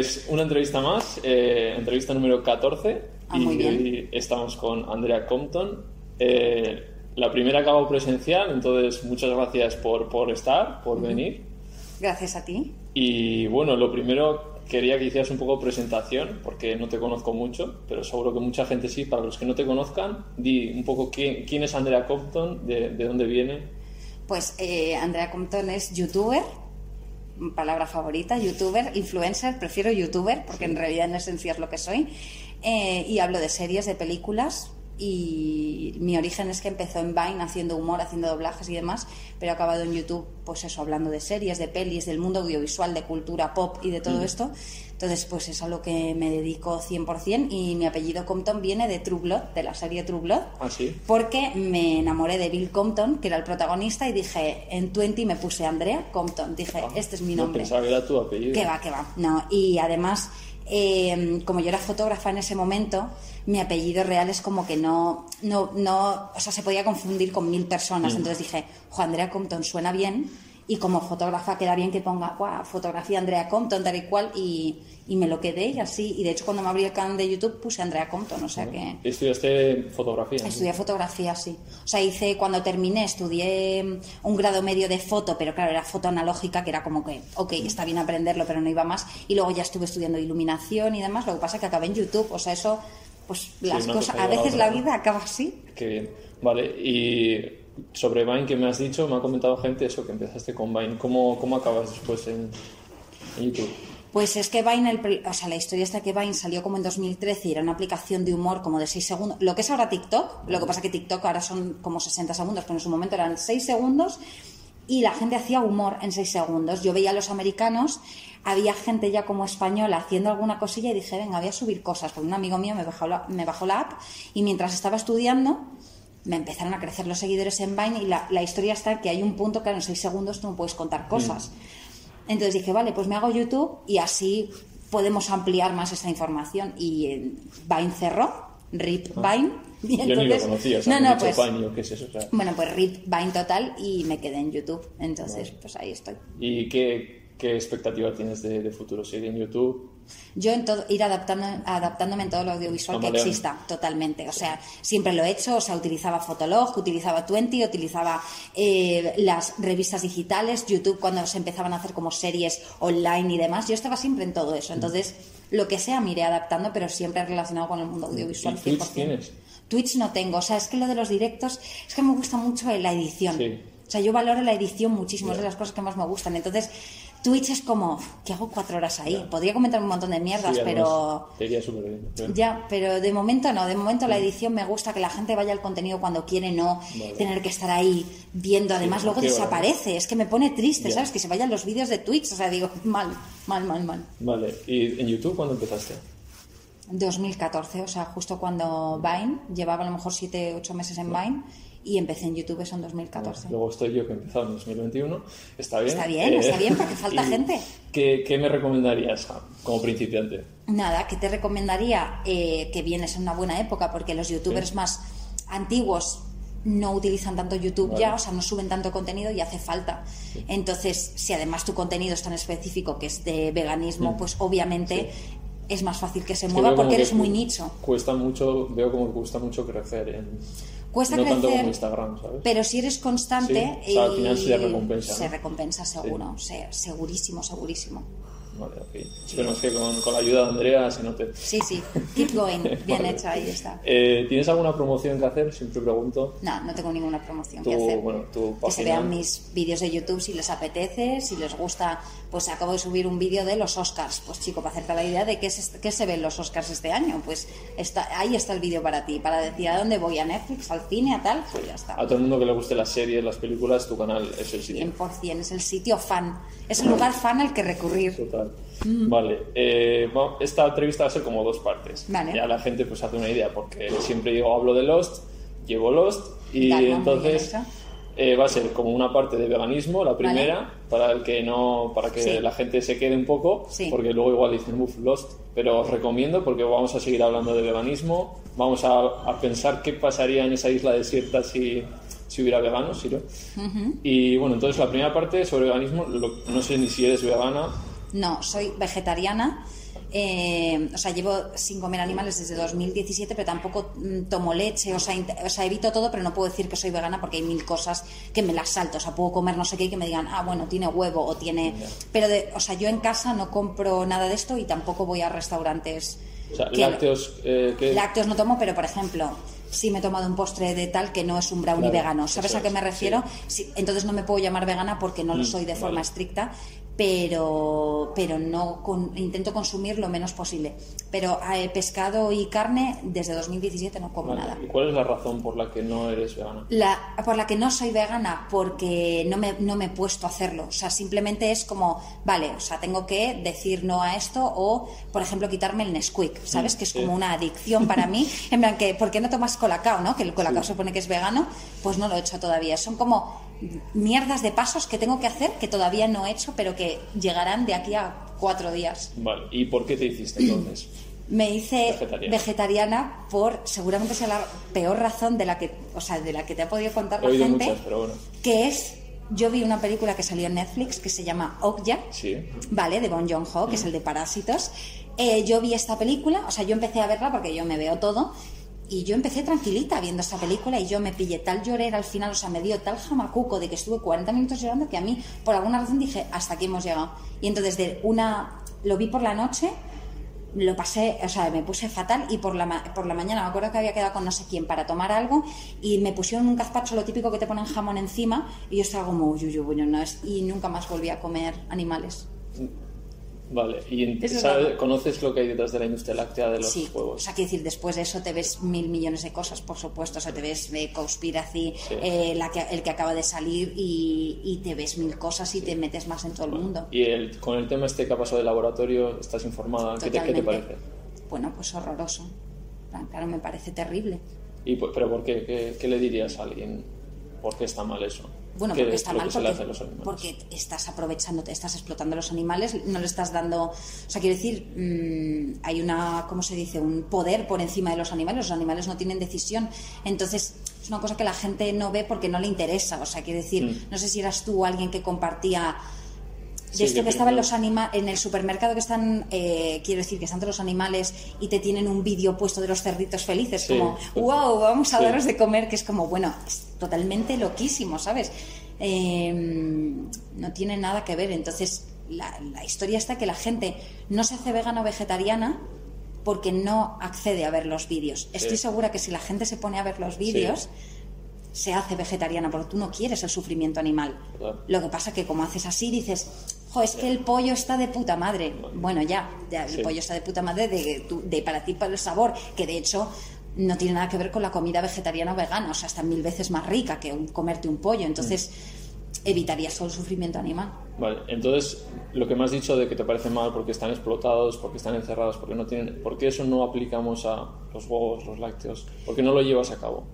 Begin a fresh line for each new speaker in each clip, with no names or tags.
Pues una entrevista más, eh, entrevista número 14.
Ah, muy
y
bien.
hoy estamos con Andrea Compton. Eh, la primera hago presencial, entonces muchas gracias por, por estar, por venir.
Gracias a ti.
Y bueno, lo primero quería que hicieras un poco presentación, porque no te conozco mucho, pero seguro que mucha gente sí. Para los que no te conozcan, di un poco quién, quién es Andrea Compton, de, de dónde viene.
Pues eh, Andrea Compton es youtuber, palabra favorita, youtuber, influencer, prefiero youtuber porque en realidad en esencia es lo que soy. Eh, y hablo de series, de películas. Y mi origen es que empezó en Vine haciendo humor, haciendo doblajes y demás, pero he acabado en YouTube, pues eso, hablando de series, de pelis, del mundo audiovisual, de cultura pop y de todo esto. Entonces, pues es a lo que me dedico 100% y mi apellido Compton viene de True Blood, de la serie True Blood
Ah, sí.
porque me enamoré de Bill Compton, que era el protagonista, y dije, en 20 me puse Andrea Compton. Dije, este es mi
No
nombre.
pensaba que era tu apellido.
Que va, que va. No, y además, eh, como yo era fotógrafa en ese momento, mi apellido real es como que no, no, no, o sea, se podía confundir con mil personas. Entonces dije, jo, Andrea Compton suena bien. Y como fotógrafa queda bien que ponga, "Guau, fotografía Andrea Compton, tal y cual, y, y me lo quedé y así. Y de hecho, cuando me abrí el canal de YouTube puse Andrea Compton, o sea que.
Estudiaste fotografía.
Estudié fotografía, sí. O sea, hice, cuando terminé, estudié mm, un grado medio de foto, pero claro, era foto analógica, que era como que, ok, está bien aprenderlo, pero no iba más. Y luego ya estuve estudiando iluminación y demás. Lo que pasa es que acabé en YouTube. O sea, eso, pues las cosas,
cosa
a veces la
¿no?
vida acaba así.
Qué bien. Vale, y sobre Vine que me has dicho, me ha comentado gente eso, que empezaste con Vine. ¿Cómo, cómo acabas después en, en YouTube?
Pues es que Vine, el o sea, la historia está que Vine salió como en 2013 y era una aplicación de humor como de 6 segundos. Lo que es ahora TikTok, lo que pasa que TikTok ahora son como 60 segundos, pero en su momento eran 6 segundos y la gente hacía humor en 6 segundos. Yo veía a los americanos, había gente ya como española haciendo alguna cosilla y dije, venga, voy a subir cosas. Porque un amigo mío me bajó la, me bajó la app y mientras estaba estudiando me empezaron a crecer los seguidores en Vine y la, la historia está que hay un punto, claro, en 6 segundos tú no puedes contar cosas. Entonces dije, vale, pues me hago YouTube y así podemos ampliar más esta información. Y eh, Vine cerró, RIP Vine. Y
Ah. Yo ni lo conocía, o sea,
no, no, pues,
Vine, yo qué es eso. o sea.
bueno, pues RIP Vine total y me quedé en YouTube. Entonces, pues ahí estoy.
¿Y qué, qué expectativa tienes de, de futuro? ¿Seguir en YouTube?
Yo en todo, ir adaptando, adaptándome en todo lo audiovisual que exista, totalmente. O sea, siempre lo he hecho, o sea, utilizaba Fotolog, utilizaba Twenty, utilizaba eh, las revistas digitales, YouTube cuando se empezaban a hacer como series online y demás. Yo estaba siempre en todo eso. Entonces, lo que sea me iré adaptando, pero siempre relacionado con el mundo audiovisual.
¿Y Twitch
100%.
tienes?
Twitch no tengo, o sea, es que lo de los directos, es que me gusta mucho la edición.
Sí.
O sea, yo valoro la edición muchísimo, es
Ya.
de las cosas que más me gustan. Entonces, Twitch es como, ¿qué hago cuatro horas ahí? Podría comentar un montón de mierdas,
Sí,
pero...
Te iría súper bien.
Ya, pero de momento no, de momento la edición me gusta que la gente vaya al contenido cuando quiere, no
Vale.
tener que estar ahí viendo, además luego desaparece, es que me pone triste,
Ya.
¿sabes? Que se vayan los vídeos de Twitch, o sea, digo, mal, mal, mal, mal.
Vale, ¿y en YouTube cuándo empezaste?
2014, o sea, justo cuando Vine, llevaba a lo mejor 7, 8 meses en Vine y empecé en YouTube eso en 2014.
Luego estoy yo que he empezado en 2021. Está bien.
Está bien, está bien, porque falta
¿y
gente.
¿qué, qué me recomendarías como principiante?
Nada, que te recomendaría eh, que vienes en una buena época porque los youtubers
Sí.
más antiguos no utilizan tanto YouTube
Vale.
ya, o sea, no suben tanto contenido y hace falta. Entonces, si además tu contenido es tan específico que es de veganismo,
Mm.
pues obviamente es más fácil que se mueva porque
que
eres muy nicho.
Cuesta mucho, veo como que cuesta mucho crecer en...
Cuesta
no tanto
crecer,
como Instagram, ¿sabes?
Pero si eres constante,
Sí, o sea, al
y
final se recompensa,
se recompensa seguro, se- segurísimo, segurísimo.
Vale, ok. Esperemos que con, con la ayuda de Andrea se note.
Sí, sí, keep going, bien
Vale.
hecho, ahí está.
Eh, ¿Tienes alguna promoción que hacer? Siempre pregunto.
No, no tengo ninguna promoción
Tu,
que hacer.
bueno, tu
que se vean mis vídeos de YouTube si les apetece, si les gusta. Pues acabo de subir un vídeo de los Oscars. Pues chico, para hacerte la idea de qué, es, qué se ven los Oscars este año, pues está, ahí está el vídeo para ti. Para decir a dónde voy, a Netflix, al cine, a tal, pues ya está.
A todo el mundo que le guste las series, las películas, tu canal es el sitio.
100%, es el sitio fan. Es el lugar fan al que recurrir.
Total. Vale, eh, esta entrevista va a ser como dos partes.
Vale.
Ya la gente pues hace una idea, porque siempre digo, hablo de Lost, llevo Lost, y
Dale,
entonces eh, va a ser como una parte de veganismo, la primera, para el que no, para que
Sí.
la gente se quede un poco,
Sí.
porque luego igual dicen, uff, Lost, pero os recomiendo porque vamos a seguir hablando de veganismo, vamos a, a pensar qué pasaría en esa isla desierta si, si hubiera veganos. Y bueno, entonces la primera parte sobre veganismo, lo- no sé ni si eres vegana,
No, soy vegetariana. eh, o sea, llevo sin comer animales desde 2017, pero tampoco mm, tomo leche, o sea, o sea, evito todo, pero no puedo decir que soy vegana porque hay mil cosas que me las salto. O sea, puedo comer no sé qué y que me digan, ah, bueno, tiene huevo o tiene. Pero, de, o sea, yo en casa no compro nada de esto y tampoco voy a restaurantes.
O sea,
que-
lácteos eh, que...
Lácteos no tomo, pero por ejemplo, si me he tomado un postre de tal que no es un brownie
Claro,
vegano, ¿sabes a qué me refiero? Sí, entonces no me puedo llamar vegana porque no lo
Mm,
soy de forma
vale.
estricta, pero, pero no con- intento consumir lo menos posible. Pero eh, pescado y carne desde 2017 no como
Vale,
nada.
¿Y cuál es la razón por la que no eres vegana?
La, por la que no soy vegana, porque no me, no me he puesto a hacerlo. O sea, simplemente es como, vale, o sea, tengo que decir no a esto o, por ejemplo, quitarme el Nesquik, ¿sabes?
Mm,
que es
sí.
como una adicción para mí. En plan, que, ¿por qué no tomas colacao, no? Que el colacao se supone que es vegano. Pues no lo he hecho todavía. Son como mierdas de pasos que tengo que hacer que todavía no he hecho, pero que llegarán de aquí a cuatro días.
Vale, ¿y por qué te hiciste entonces?
Me hice
Vegetariana.
vegetariana por seguramente sea la peor razón de la que, o sea, de la que te ha podido contar
He
la gente,
muchas, pero bueno.
que es yo vi una película que salió en Netflix que se llama Okja,
Sí.
vale, de Bon Joon-ho, que es el de Parásitos. Eh, yo vi esta película, o sea, yo empecé a verla porque yo me veo todo. Y yo empecé tranquilita viendo esta película y yo me pillé tal llorera al final, o sea, me dio tal jamacuco de que estuve 40 minutos llorando que a mí, por alguna razón, dije, hasta aquí hemos llegado. Y entonces, de una, lo vi por la noche, lo pasé, o sea, me puse fatal y por la, por la mañana me acuerdo que había quedado con no sé quién para tomar algo y me pusieron un gazpacho, lo típico que te ponen jamón encima y yo estaba como, uy, uy, uy, no es, y nunca más volví a comer animales.
Vale, ¿y en-
Eso es
sabe-
raro.
conoces lo que hay detrás de la industria láctea de los
Sí, o
huevos?
sea, quiero decir, después de eso te ves mil millones de cosas, por supuesto. O sea, te ves de Conspiracy,
Sí.
eh, la que, el que acaba de salir y, y te ves mil cosas y te metes más en todo el mundo.
Y el, con el tema este que ha pasado de laboratorio, ¿estás informada? ¿Qué te, qué te parece?
Bueno, pues horroroso. Claro, me parece terrible.
¿Y, por- ¿Pero por qué? qué? qué le dirías a alguien? ¿Por qué está mal eso?
Bueno,
¿Qué
porque
es
está mal porque,
los
porque estás aprovechándote, estás explotando a los animales, no le estás dando, o sea, quiero decir, mm, hay una, ¿cómo se dice? Un poder por encima de los animales, los animales no tienen decisión, entonces es una cosa que la gente no ve porque no le interesa, o sea, quiero decir,
Mm.
no sé si eras tú alguien que compartía
Sí,
esto
que
estaba en los anima en el supermercado que están, eh, quiero decir, que están todos los animales y te tienen un vídeo puesto de los cerditos felices,
Sí.
como, wow, vamos a
Sí.
daros de comer, que es como, bueno, es totalmente loquísimo, ¿sabes? Eh, no tiene nada que ver. Entonces, la, la historia está que la gente no se hace vegana o vegetariana porque no accede a ver los vídeos. Estoy segura que si la gente se pone a ver los vídeos, se hace vegetariana porque tú no quieres el sufrimiento animal.
Claro.
Lo que pasa que como haces así dices, jo, es que el pollo está de puta madre. Bueno, ya, ya, el
Sí.
pollo está de puta madre de, de para ti, para el sabor, que de hecho no tiene nada que ver con la comida vegetariana o vegana, o sea, está mil veces más rica que un- comerte un pollo. Entonces, evitarías todo el sufrimiento animal.
Vale, entonces lo que me has dicho de que te parece mal porque están explotados, porque están encerrados, porque no tienen... ¿Por qué eso no aplicamos a los huevos, los lácteos? ¿Por qué no lo llevas a cabo?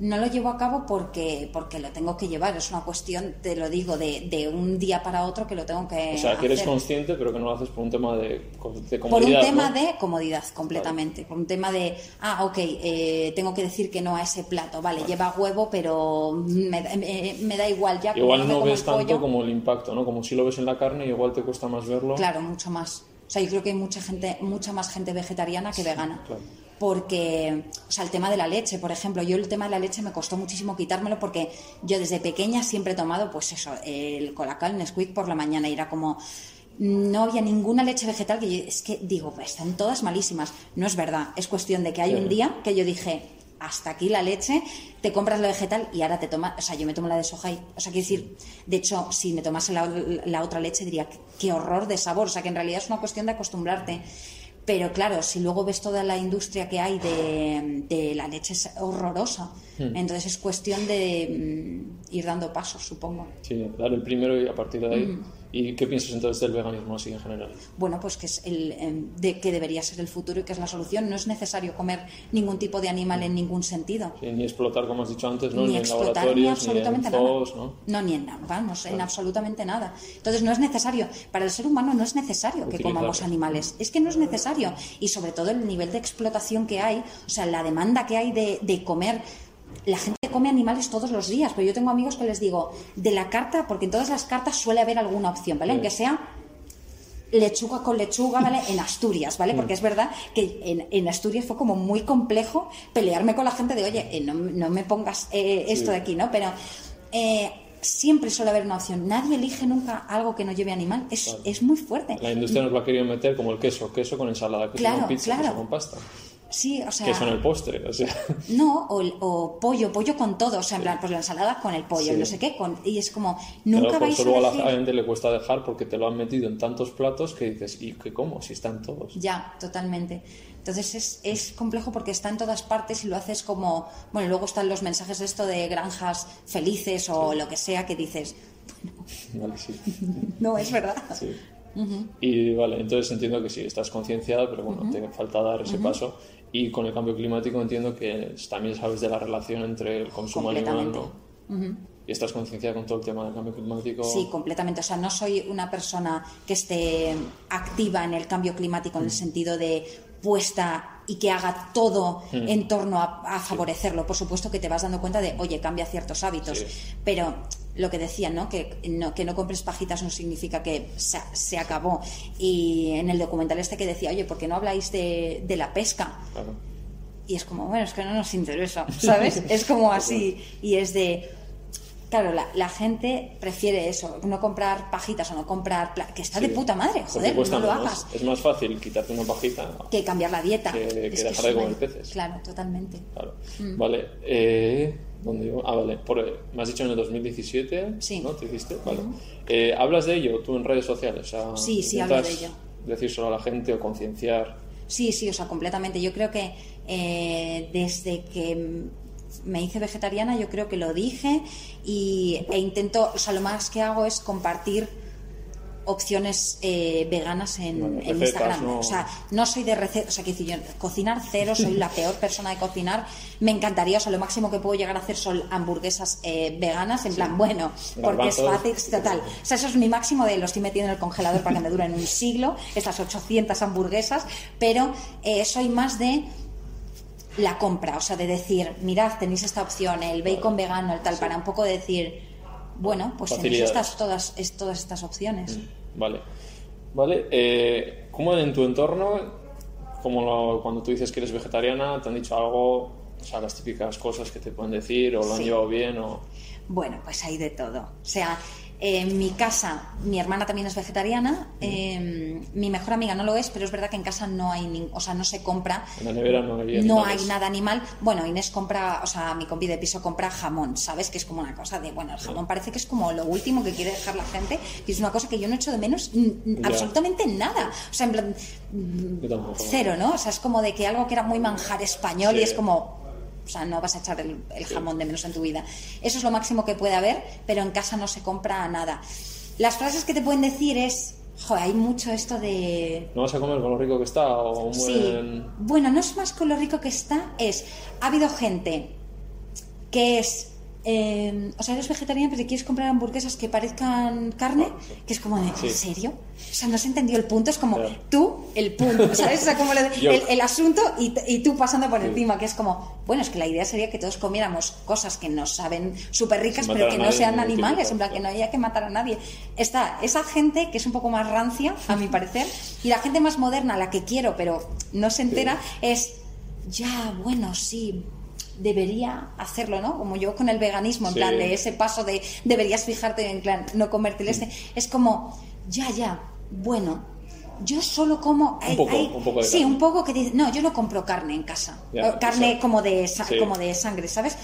No lo llevo a cabo porque, porque lo tengo que llevar. Es una cuestión, te lo digo, de, de un día para otro que lo tengo que
O sea, que eres consciente, pero que no lo haces por un tema de, de
Por
comodidad,
un tema
¿no?
de comodidad, completamente. Por un tema de, ah, ok, eh, tengo que decir que no a ese plato. Vale, lleva huevo, pero me, me- me da igual ya.
Igual no ves
el
tanto
pollo.
como el impacto, ¿no? Como si lo ves en la carne, igual te cuesta más verlo.
Claro, mucho más. O sea, yo creo que hay mucha gente, mucha más gente vegetariana que vegana.
claro.
Porque, o sea, el tema de la leche, por ejemplo, yo el tema de la leche me costó muchísimo quitármelo porque yo desde pequeña siempre he tomado, pues eso, el colacao, el Nesquik por la mañana y era como no había ninguna leche vegetal que yo, es que digo, están todas malísimas. No es verdad, es cuestión de que hay un día que yo dije, hasta aquí la leche, te compras la vegetal y ahora te tomas, o sea, yo me tomo la de soja y, o sea, quiero decir, de hecho, si me tomase la, la otra leche diría, qué, qué horror de sabor, o sea, que en realidad es una cuestión de acostumbrarte. Pero claro, si luego ves toda la industria que hay de, de la leche es horrorosa.
Hmm.
Entonces es cuestión de mm, ir dando pasos, supongo.
Sí, dar el primero y a partir de ahí.
Mm.
¿Y qué piensas entonces del veganismo así en general?
Bueno, pues que es el em, de que debería ser el futuro y que es la solución. No es necesario comer ningún tipo de animal en ningún sentido.
Sí, ni explotar, como has dicho antes, ¿no?
ni
en
explotar ni
laboratorios, ni en
absolutamente nada.
¿no?
No, ni en, vamos, en absolutamente nada. Entonces no es necesario, para el ser humano no es necesario que comamos animales, es que no es necesario. Y sobre todo el nivel de explotación que hay, o sea, la demanda que hay de, de comer. La gente come animales todos los días, pero yo tengo amigos que les digo, de la carta, porque en todas las cartas suele haber alguna opción, ¿vale?
Sí.
Aunque sea lechuga con lechuga, ¿vale? En Asturias, ¿vale? Porque es verdad que en, en Asturias fue como muy complejo pelearme con la gente de, oye, eh, no, no me pongas eh, esto de aquí, ¿no? Pero eh, siempre suele haber una opción. Nadie elige nunca algo que no lleve animal. Es, es muy fuerte.
La industria nos lo ha querido meter como el queso, queso con ensalada, queso
Claro,
con pizza,
claro.
queso con pasta.
Sí, o sea...
Queso en el postre, o sea.
No, o, o pollo, pollo con todo, o sea, en plan, pues la ensalada con el pollo,
Sí.
no sé qué, con, y es como, nunca
Claro,
vais a
luego a la gente le cuesta dejar porque te lo han metido en tantos platos que dices, ¿y qué cómo? Si están todos.
Ya, totalmente. Entonces es, es complejo porque está en todas partes y lo haces como, bueno, luego están los mensajes de esto de granjas felices o lo que sea que dices,
Vale, sí.
no, es verdad.
Sí. Y vale, entonces entiendo que sí, estás concienciada, pero bueno, te falta dar ese paso. Y con el cambio climático entiendo que también sabes de la relación entre el consumo animal. ¿no? y estás concienciada con todo el tema del cambio climático.
Sí, completamente. O sea, no soy una persona que esté activa en el cambio climático en el sentido de puesta y que haga todo
Mm.
en torno a, a favorecerlo. Por supuesto que te vas dando cuenta de, oye, cambia ciertos hábitos.
Sí.
Pero lo que decía, ¿no? Que, ¿no? que no compres pajitas no significa que se, se acabó. Y en el documental este que decía, oye, ¿por qué no habláis de, de la pesca?
Claro.
Y es como, bueno, es que no nos interesa, ¿sabes? es como así. Y es de. Claro, la, la gente prefiere eso, no comprar pajitas o no comprar. Que está de puta madre, joder, no lo hagas.
Es más fácil quitarte una pajita.
Que cambiar la dieta.
Que- dejar de comer peces.
Claro, totalmente.
Claro.
Mm.
Vale. Eh, ¿Dónde iba? Ah, vale. Por, me has dicho en el 2017.
Sí.
¿No? ¿Te hiciste? Vale. Eh, ¿Hablas de ello tú en redes sociales? O sea,
Sí, sí, hablo de ello.
Decírselo a la gente o concienciar.
Sí, sí, o sea, completamente. Yo creo que eh, desde que me hice vegetariana, yo creo que lo dije y, e intento, o sea, lo más que hago es compartir opciones eh, veganas en,
Vale,
en
recetas,
Instagram.
¿no?
O sea, no soy de recetas, o sea, que decir, yo cocinar cero, soy la peor persona de cocinar. Me encantaría, o sea, lo máximo que puedo llegar a hacer son hamburguesas eh, veganas, en plan, bueno, porque es fácil, total. O sea, eso es mi máximo de lo estoy metiendo en el congelador para que me duren un siglo, estas 800 hamburguesas, pero eh, soy más de la compra, o sea, de decir, mirad, tenéis esta opción, el bacon vegano, el tal, para un poco decir, bueno, pues tenéis estas, todas, es- todas estas opciones.
Vale. Vale. Eh, ¿Cómo en tu entorno, como lo- cuando tú dices que eres vegetariana, te han dicho algo? O sea, las típicas cosas que te pueden decir o lo han llevado bien o...
Bueno, pues hay de todo. O sea, en mi casa, mi hermana también es vegetariana, eh, mi mejor amiga no lo es, pero es verdad que en casa no hay, nin- o sea, no se compra
En la nevera no hay
no
animales.
hay nada animal. Bueno, Inés compra, o sea, mi compi de piso compra jamón, ¿sabes? Que es como una cosa de, bueno, el jamón parece que es como lo último que quiere dejar la gente y es una cosa que yo no echo de menos mm, mm, absolutamente nada. O sea, en plan, mm, cero, ¿no? O sea, es como de que algo que era muy manjar español y es como, o sea, no vas a echar el, el jamón de menos en tu vida. Eso es lo máximo que puede haber, pero en casa no se compra nada. Las frases que te pueden decir es, joder, hay mucho esto de...
¿No vas a comer con lo rico que está o un
Sí.
buen...
Bueno, no es más con lo rico que está, es. Ha habido gente que es. Eh, o sea, eres vegetariana, pero te quieres comprar hamburguesas que parezcan carne, que es como de. ¿en serio? O sea, no se entendió el punto, es como
Claro.
tú, el punto, ¿sabes? O sea, como de- el, el asunto y, tú pasando por
Sí.
encima, que es como, bueno, es que la idea sería que todos comiéramos cosas que nos saben súper ricas, pero que no sean
ni
animales, en plan, que no haya que matar a nadie. Está esa gente que es un poco más rancia, a mi parecer, y la gente más moderna, la que quiero, pero no se entera, es, ya, bueno, sí, debería hacerlo, ¿no? Como yo con el veganismo, en
Sí.
plan, de ese paso de deberías fijarte en plan, no comerte el este, es como, ya, ya, bueno. Yo solo como... hay-
poco,
hay-
un poco de
sí,
carne.
un poco que dice, no, yo no compro carne en casa. Carne
exacto.
como de,
Sí.
como de sangre, ¿sabes?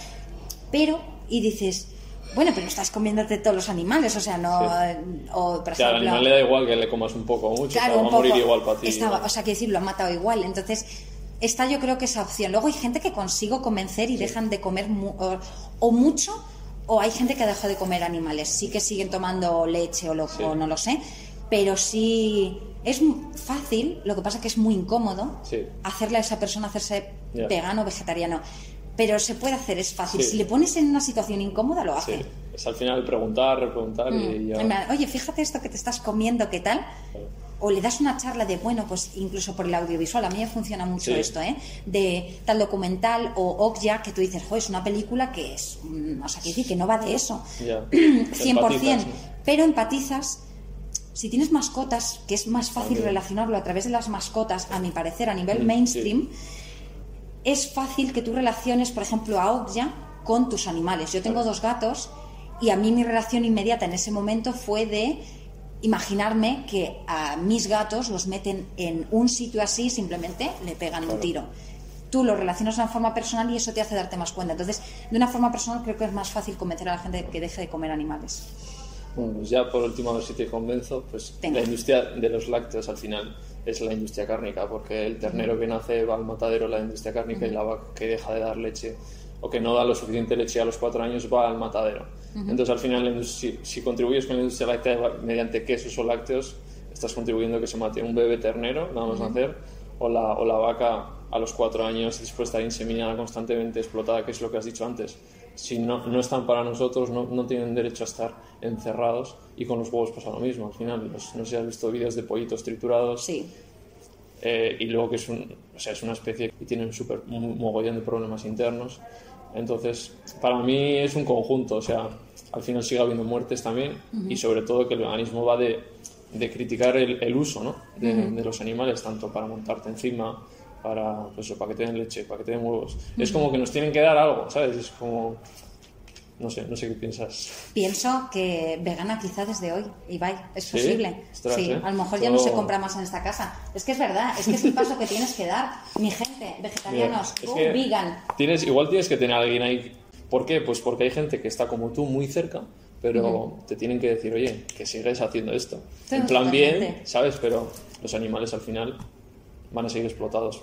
Pero, y dices, bueno, pero estás comiéndote todos los animales, o sea, no...
Sí.
O, por
O sea, al animal le da igual que le comas un poco o mucho,
Claro,
o sea,
un
va a morir igual para ti.
Estaba-
¿no?
o sea, que decir, lo han matado igual. Entonces, está yo creo que esa opción. Luego hay gente que consigo convencer y dejan de comer mu- o, o mucho, o hay gente que deja de comer animales. Sí que siguen tomando leche o, lo,
Sí.
o no lo sé, pero sí es fácil, lo que pasa que es muy incómodo
Sí.
hacerle a esa persona hacerse
Ya.
vegano o vegetariano. Pero se puede hacer, es fácil. Si le pones en una situación incómoda, lo hace.
Sí. Es al final preguntar, repreguntar y ya...
Mm. En plan, Oye, fíjate esto que te estás comiendo, ¿qué tal? O le das una charla de, bueno, pues incluso por el audiovisual, a mí me funciona mucho
Sí.
esto, ¿eh? De tal documental o Okja, que tú dices, joder, es una película que es, mm, o sea, que decir que no va de eso,
Ya.
100%,
Empatizas, ¿no?
pero empatizas si tienes mascotas, que es más fácil relacionarlo a través de las mascotas, a mi parecer, a nivel
Mm,
mainstream, es fácil que tú relaciones, por ejemplo, a Okja con tus animales. Yo tengo dos gatos y a mí mi relación inmediata en ese momento fue de imaginarme que a mis gatos los meten en un sitio así simplemente le pegan un
Claro.
tiro. Tú lo relacionas de una forma personal y eso te hace darte más cuenta. Entonces, de una forma personal creo que es más fácil convencer a la gente que deje de comer animales.
Bueno, pues ya por último, a ver si te convenzo, pues la industria de los lácteos al final es la industria cárnica, porque el ternero que nace va al matadero, la industria cárnica, y la vaca que deja de dar leche o que no da lo suficiente leche a los cuatro años va al matadero. Entonces al final, si, si contribuyes con la industria láctea mediante quesos o lácteos, estás contribuyendo a que se mate un bebé ternero, nada más nacer, o la, o la vaca a los cuatro años después de estar inseminada constantemente, explotada, que es lo que has dicho antes. Si no, no están para nosotros, no, no tienen derecho a estar encerrados y con los huevos pasa lo mismo. Al final, los- no sé si has visto vídeos de pollitos triturados
Sí,
eh, y luego que es, un, o sea, es una especie que tiene un super un mogollón de problemas internos. Entonces, para mí es un conjunto, o sea, al final sigue habiendo muertes también y sobre todo que el veganismo va de, de criticar el, el uso ¿no? de, de los animales, tanto para montarte encima, para, pues, para que te den leche, para que te den huevos. Es como que nos tienen que dar algo, ¿sabes? Es como... No sé, no sé qué piensas.
pienso que vegana quizá desde hoy, Ibai, es
¿Sí?
posible. Sí,
¿eh?
a lo mejor ya no se
Todo-
compra más en esta casa. Es que es verdad, es que es el paso que tienes que dar. Mi gente, vegetarianos,
Mira, es
tú,
que
vegan.
Tienes, igual tienes que tener a alguien ahí. ¿Por qué? Pues porque hay gente que está como tú muy cerca, pero te tienen que decir, oye, que sigues haciendo esto. En plan bien,
totalmente.
¿sabes? Pero los animales al final van a seguir explotados.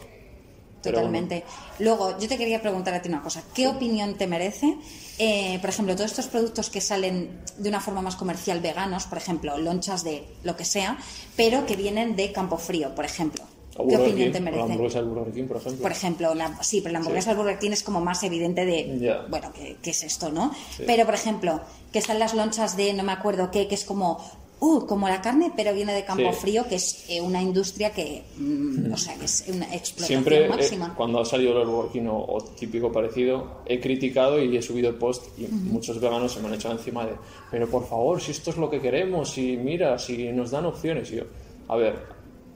Pero
Totalmente. Luego, yo te quería preguntar a ti una cosa. ¿Qué opinión te merece, eh, por ejemplo, todos estos productos que salen de una forma más comercial veganos, por ejemplo, lonchas de lo que sea, pero que vienen de campo frío, por ejemplo? ¿Qué opinión
King,
te
o La
merece?
hamburguesa del Burger King, por ejemplo.
Por ejemplo, la- sí, pero la hamburguesa del Burger King es como más evidente de, bueno, ¿qué, qué es esto, no? Pero, por ejemplo, que están las lonchas de no me acuerdo qué, que es como, uh, como la carne, pero viene de campo
Sí.
frío, que es eh, una industria que, mm, o sea, que es una explotación
Siempre, eh,
máxima.
cuando ha salido el Burger King o, o típico parecido, he criticado y he subido el post y muchos veganos se me han echado encima de, pero por favor, si esto es lo que queremos, y mira, si nos dan opciones. Y yo, a ver,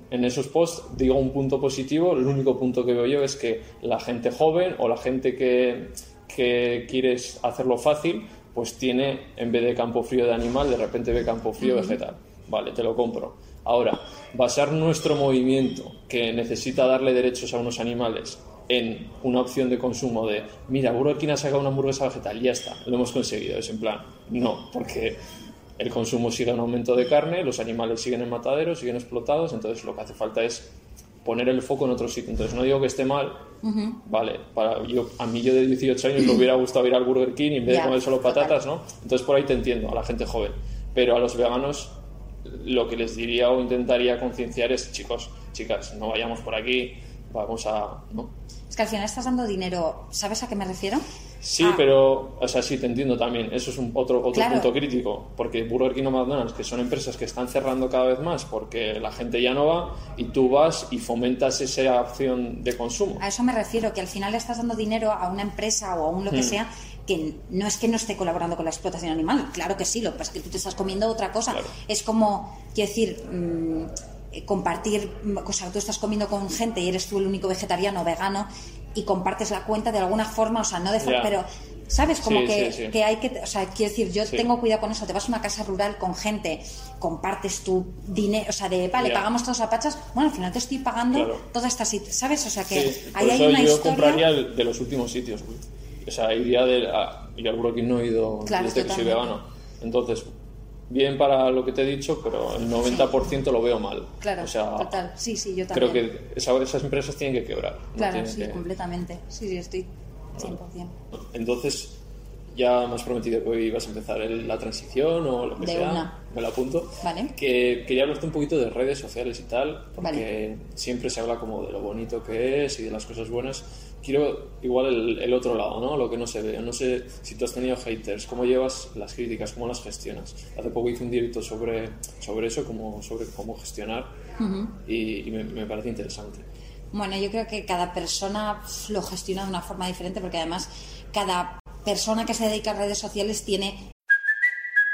en esos posts digo un punto positivo, el único punto que veo yo es que la gente joven o la gente que, que quiere hacerlo fácil, pues tiene, en vez de campo frío de animal, de repente ve campo frío vegetal. Vale, te lo compro. Ahora, basar nuestro movimiento, que necesita darle derechos a unos animales, en una opción de consumo de, mira, Burger ha sacado una hamburguesa vegetal, ya está, lo hemos conseguido. Es en plan, no, porque el consumo sigue en aumento de carne, los animales siguen en mataderos, siguen explotados, entonces lo que hace falta es poner el foco en otro sitio. Entonces no digo que esté mal, vale, para yo, a mí yo de 18 años me hubiera gustado ir al Burger King y en vez
Ya,
de comer solo
total.
patatas, ¿no? Entonces por ahí te entiendo, a la gente joven. Pero a los veganos lo que les diría o intentaría concienciar es, chicos, chicas, no vayamos por aquí, vamos a... ¿no?
Es que al final estás dando dinero, ¿sabes a qué me refiero?
Sí,
Ah,
pero, o sea, sí, te entiendo también. Eso es un otro, otro
Claro.
punto crítico. Porque Burger King o McDonald's, que son empresas que están cerrando cada vez más porque la gente ya no va, y tú vas y fomentas esa opción de consumo.
A eso me refiero, que al final le estás dando dinero a una empresa o a un lo
Hmm.
que sea que no es que no esté colaborando con la explotación animal, claro que sí, lo que pasa es que tú te estás comiendo otra cosa.
Claro.
Es como, quiero decir, mm, eh, compartir, mm, o sea, tú estás comiendo con gente y eres tú el único vegetariano o vegano y compartes la cuenta de alguna forma, o sea, no de forma, pero... ¿Sabes? Como
Sí,
que,
sí, sí.
que hay que... O sea, quiero decir, yo tengo cuidado con eso. Te vas a una casa rural con gente, compartes tu dinero, o sea, de, vale, pagamos todos a pachas. Bueno, al final te estoy pagando
Claro.
toda esta ¿sabes? O sea, que
por
ahí hay una
yo
historia...
compraría de los últimos sitios, güey. O sea, iría de... A, yo al King no he ido
Claro,
desde que soy vegano. Entonces, bien para lo que te he dicho, pero el 90% lo veo mal.
Claro,
o sea,
total. Sí, sí, yo también.
creo que esa- esas empresas tienen que quebrar. no
Claro,
tienen
sí,
que-
completamente. Sí, sí, estoy 100%.
Entonces, ya me has prometido que hoy ibas a empezar el- la transición o lo que
De
sea.
una.
Me lo apunto.
Vale.
Que quería hablarte un poquito de redes sociales y tal, porque
Vale.
siempre se habla como de lo bonito que es y de las cosas buenas. Quiero igual el, el otro lado, ¿no? Lo que no se ve. No sé si tú has tenido haters, cómo llevas las críticas, cómo las gestionas. Hace poco hice un directo sobre, sobre eso, como, sobre cómo gestionar, y, y me, me parece interesante.
Bueno, yo creo que cada persona lo gestiona de una forma diferente porque además cada persona que se dedica a redes sociales tiene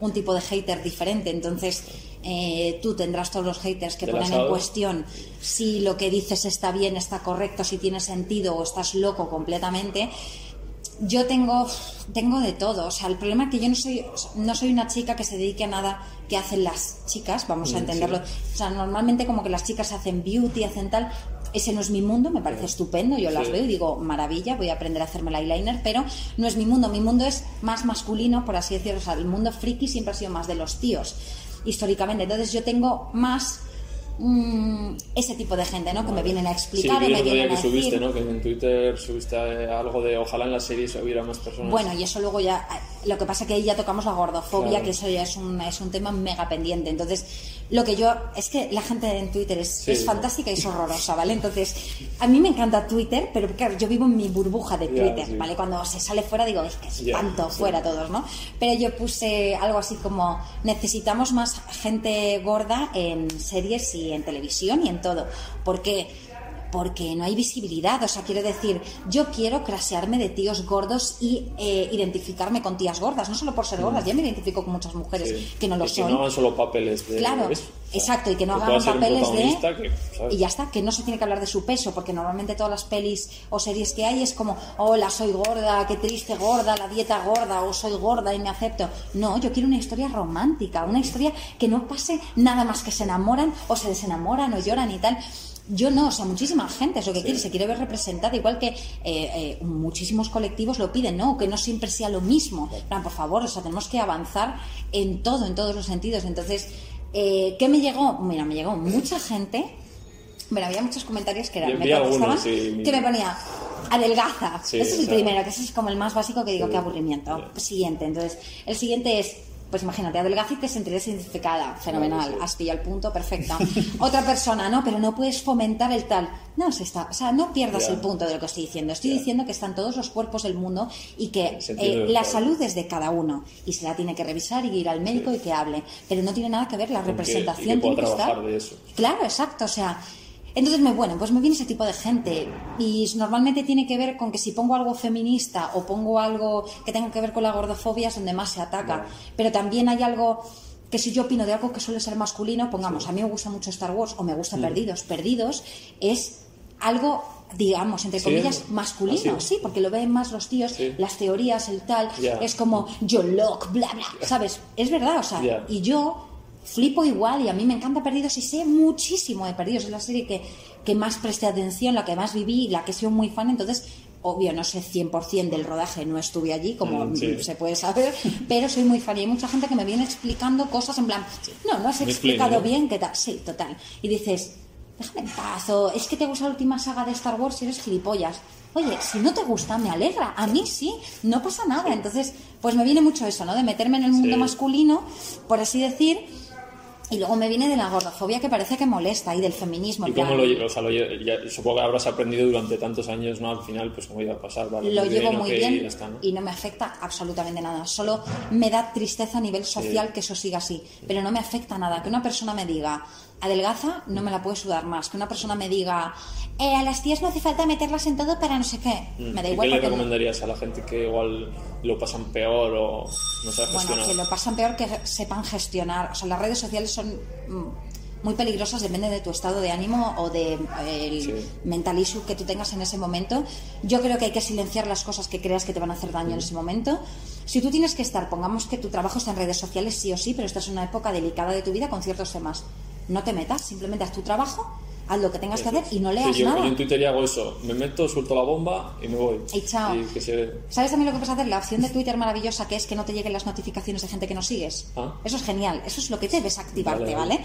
Un tipo de hater diferente. Entonces, eh, tú tendrás todos los haters que ponen en cuestión si lo que dices está bien, está correcto, si tiene sentido o estás loco completamente. Yo tengo, tengo de todo. O sea, el problema es que yo no soy, no soy una chica que se dedique a nada que hacen las chicas, vamos a
Mm,
entenderlo. O sea, normalmente como que las chicas hacen beauty, hacen tal. Ese no es mi mundo, me parece estupendo, yo las
Sí.
veo y digo, maravilla, voy a aprender a hacerme el eyeliner, pero no es mi mundo, mi mundo es más masculino, por así decirlo, o sea, el mundo friki siempre ha sido más de los tíos, históricamente, entonces yo tengo más mm, ese tipo de gente, ¿no? Que me vienen a
Sí,
explicar
vi
y me vienen
que
a decir...
subiste, ¿no? Que en Twitter subiste algo de ojalá en la serie se hubiera más personas.
Bueno, y eso luego ya, lo que pasa que ahí ya tocamos la gordofobia,
Claro.
que eso ya es un, es un tema mega pendiente. Entonces, lo que yo, es que la gente en Twitter es,
Sí.
es fantástica y es horrorosa, ¿vale? Entonces, a mí me encanta Twitter, pero claro, yo vivo en mi burbuja de Twitter,
sí.
¿vale? Cuando se sale fuera digo, es que espanto
sí.
fuera todos, ¿no? Pero yo puse algo así como, necesitamos más gente gorda en series y en televisión y en todo. ¿Por qué? Porque no hay visibilidad, o sea, quiero decir, yo quiero crasearme de tíos gordos y eh, identificarme con tías gordas, no solo por ser gordas, ya me identifico con muchas mujeres
Mm. Sí.
que no lo
Y
son.
Que no hagan solo papeles de.
Claro, exacto, y que no hagan papeles de... y ya está, que no se tiene que hablar de su peso, porque normalmente todas las pelis o series que hay es como, hola, soy gorda, qué triste gorda, la dieta gorda, o soy gorda y me acepto. No, yo quiero una historia romántica, una historia que no pase nada más que se enamoran o se desenamoran o lloran y tal. Yo no, o sea, muchísima gente es lo que quiere, se quiere ver representada, igual que eh, eh, muchísimos colectivos lo piden, ¿no? Que no siempre sea lo mismo. Plan, por favor, o sea, tenemos que avanzar en todo, en todos los sentidos. Entonces, eh, ¿qué me llegó? Mira, me llegó mucha gente. Bueno, había muchos comentarios que eran, me
sí,
que me ponía adelgaza.
Sí,
ese es el primero, que ese es como el más básico que digo, qué aburrimiento. Siguiente, entonces, el siguiente es, pues imagínate, adelgaza y te sentirías identificada. Fenomenal, has pillado el punto, perfecto. Otra persona, no, pero no puedes fomentar el tal. No, se está, o sea, no pierdas el punto de lo que estoy diciendo. Estoy diciendo que están todos los cuerpos del mundo y que eh, la salud es de cada uno y se la tiene que revisar y ir al médico y que hable. Pero no tiene nada que ver la
que-
representación.
y que pueda
tiene que estar-
de eso.
Claro, exacto, o sea, entonces me bueno, pues me viene ese tipo de gente y normalmente tiene que ver con que si pongo algo feminista o pongo algo que tenga que ver con la gordofobia es donde más se ataca, pero también hay algo que si yo opino de algo que suele ser masculino, pongamos, a mí me gusta mucho Star Wars o me gusta
Mm.
Perdidos, Perdidos es algo digamos, entre
Sí,
comillas, masculino,
así.
sí, porque lo ven más los tíos,
Sí.
las teorías, el tal,
Ya.
es como yo lock, bla, bla, ¿sabes? Es verdad, o sea,
Ya.
y yo flipo igual y a mí me encanta Perdidos y sé muchísimo de Perdidos. Es la serie que, que más presté atención, la que más viví, la que soy muy fan. Entonces, obvio, no sé 100% del rodaje, no estuve allí, como
Mm, sí.
se puede saber, pero soy muy fan y hay mucha gente que me viene explicando cosas en plan, no, no has explicado bien, ¿qué tal? Sí, total. Y dices, déjame en paz, o es que te gusta la última saga de Star Wars y eres gilipollas. Oye, si no te gusta, me alegra. A mí sí, no pasa nada. Entonces, pues me viene mucho eso, ¿no? De meterme en el mundo
Sí.
masculino, por así decir. Y luego me viene de la gordofobia que parece que molesta y del feminismo.
¿Y cómo lo? O sea, lo ya- supongo que habrás aprendido durante tantos años, ¿no? Al final, pues cómo iba a pasar, ¿vale?
lo llevo muy bien
ya está, ¿no?
y no me afecta absolutamente nada. Solo me da tristeza a nivel social que eso siga así, pero no me afecta nada. Que una persona me diga adelgaza, no me la puede sudar más. Que una persona me diga "Eh, a las tías no hace falta meterlas en todo para no sé qué. Me da
¿Y
igual
qué le recomendarías a la gente que igual lo pasan peor o no sabe
bueno,
gestionar?
que lo pasan peor que sepan gestionar. O sea, las redes sociales son mm, muy peligrosas, depende de tu estado de ánimo o de el
Sí.
mental issue que tú tengas en ese momento. Yo creo que hay que silenciar las cosas que creas que te van a hacer daño en ese momento. Si tú tienes que estar, pongamos que tu trabajo está en redes sociales, sí o sí, pero estás en una época delicada de tu vida con ciertos temas. No te metas, simplemente haz tu trabajo, haz lo que tengas que hacer y no
Sí,
leas
yo,
nada.
yo en Twitter ya hago eso. Me meto, suelto la bomba y me voy.
Y chao.
Y que se...
¿Sabes también lo que puedes hacer? La opción de Twitter maravillosa que es que no te lleguen las notificaciones de gente que no sigues.
Ah.
Eso es genial. Eso es lo que debes activarte,
Vale,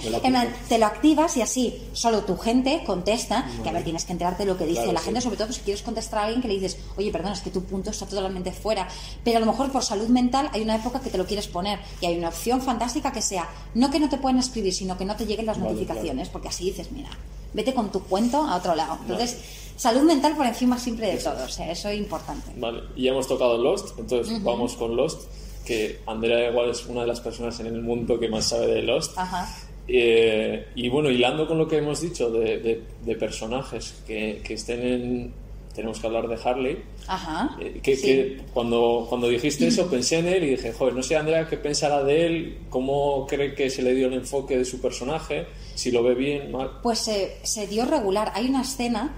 te lo activas y así solo tu gente contesta. Que a ver, tienes que enterarte de lo que dice
Claro,
la
sí.
gente, sobre todo si quieres contestar a alguien que le dices, oye, perdón, es que tu punto está totalmente fuera. Pero a lo mejor por salud mental hay una época que te lo quieres poner y hay una opción fantástica que sea no que no te puedan escribir, sino que no te lleguen las
Vale,
notificaciones, porque así dices, mira, vete con tu cuento a otro lado. Entonces, salud mental por encima siempre de todo, o sea, eso es importante.
Vale, y ya hemos tocado Lost, entonces vamos con Lost, que Andrea igual es una de las personas en el mundo que más sabe de Lost.
Ajá.
Eh, y bueno, hilando con lo que hemos dicho de, de- de personajes que, que estén en... Tenemos que hablar de Harley.
Ajá.
Eh, que,
Sí.
que cuando, cuando dijiste eso pensé en él y dije, joder, no sé Andrea qué pensará de él, cómo cree que se le dio el enfoque de su personaje, si lo ve bien, mal.
Pues se- se dio regular. Hay una escena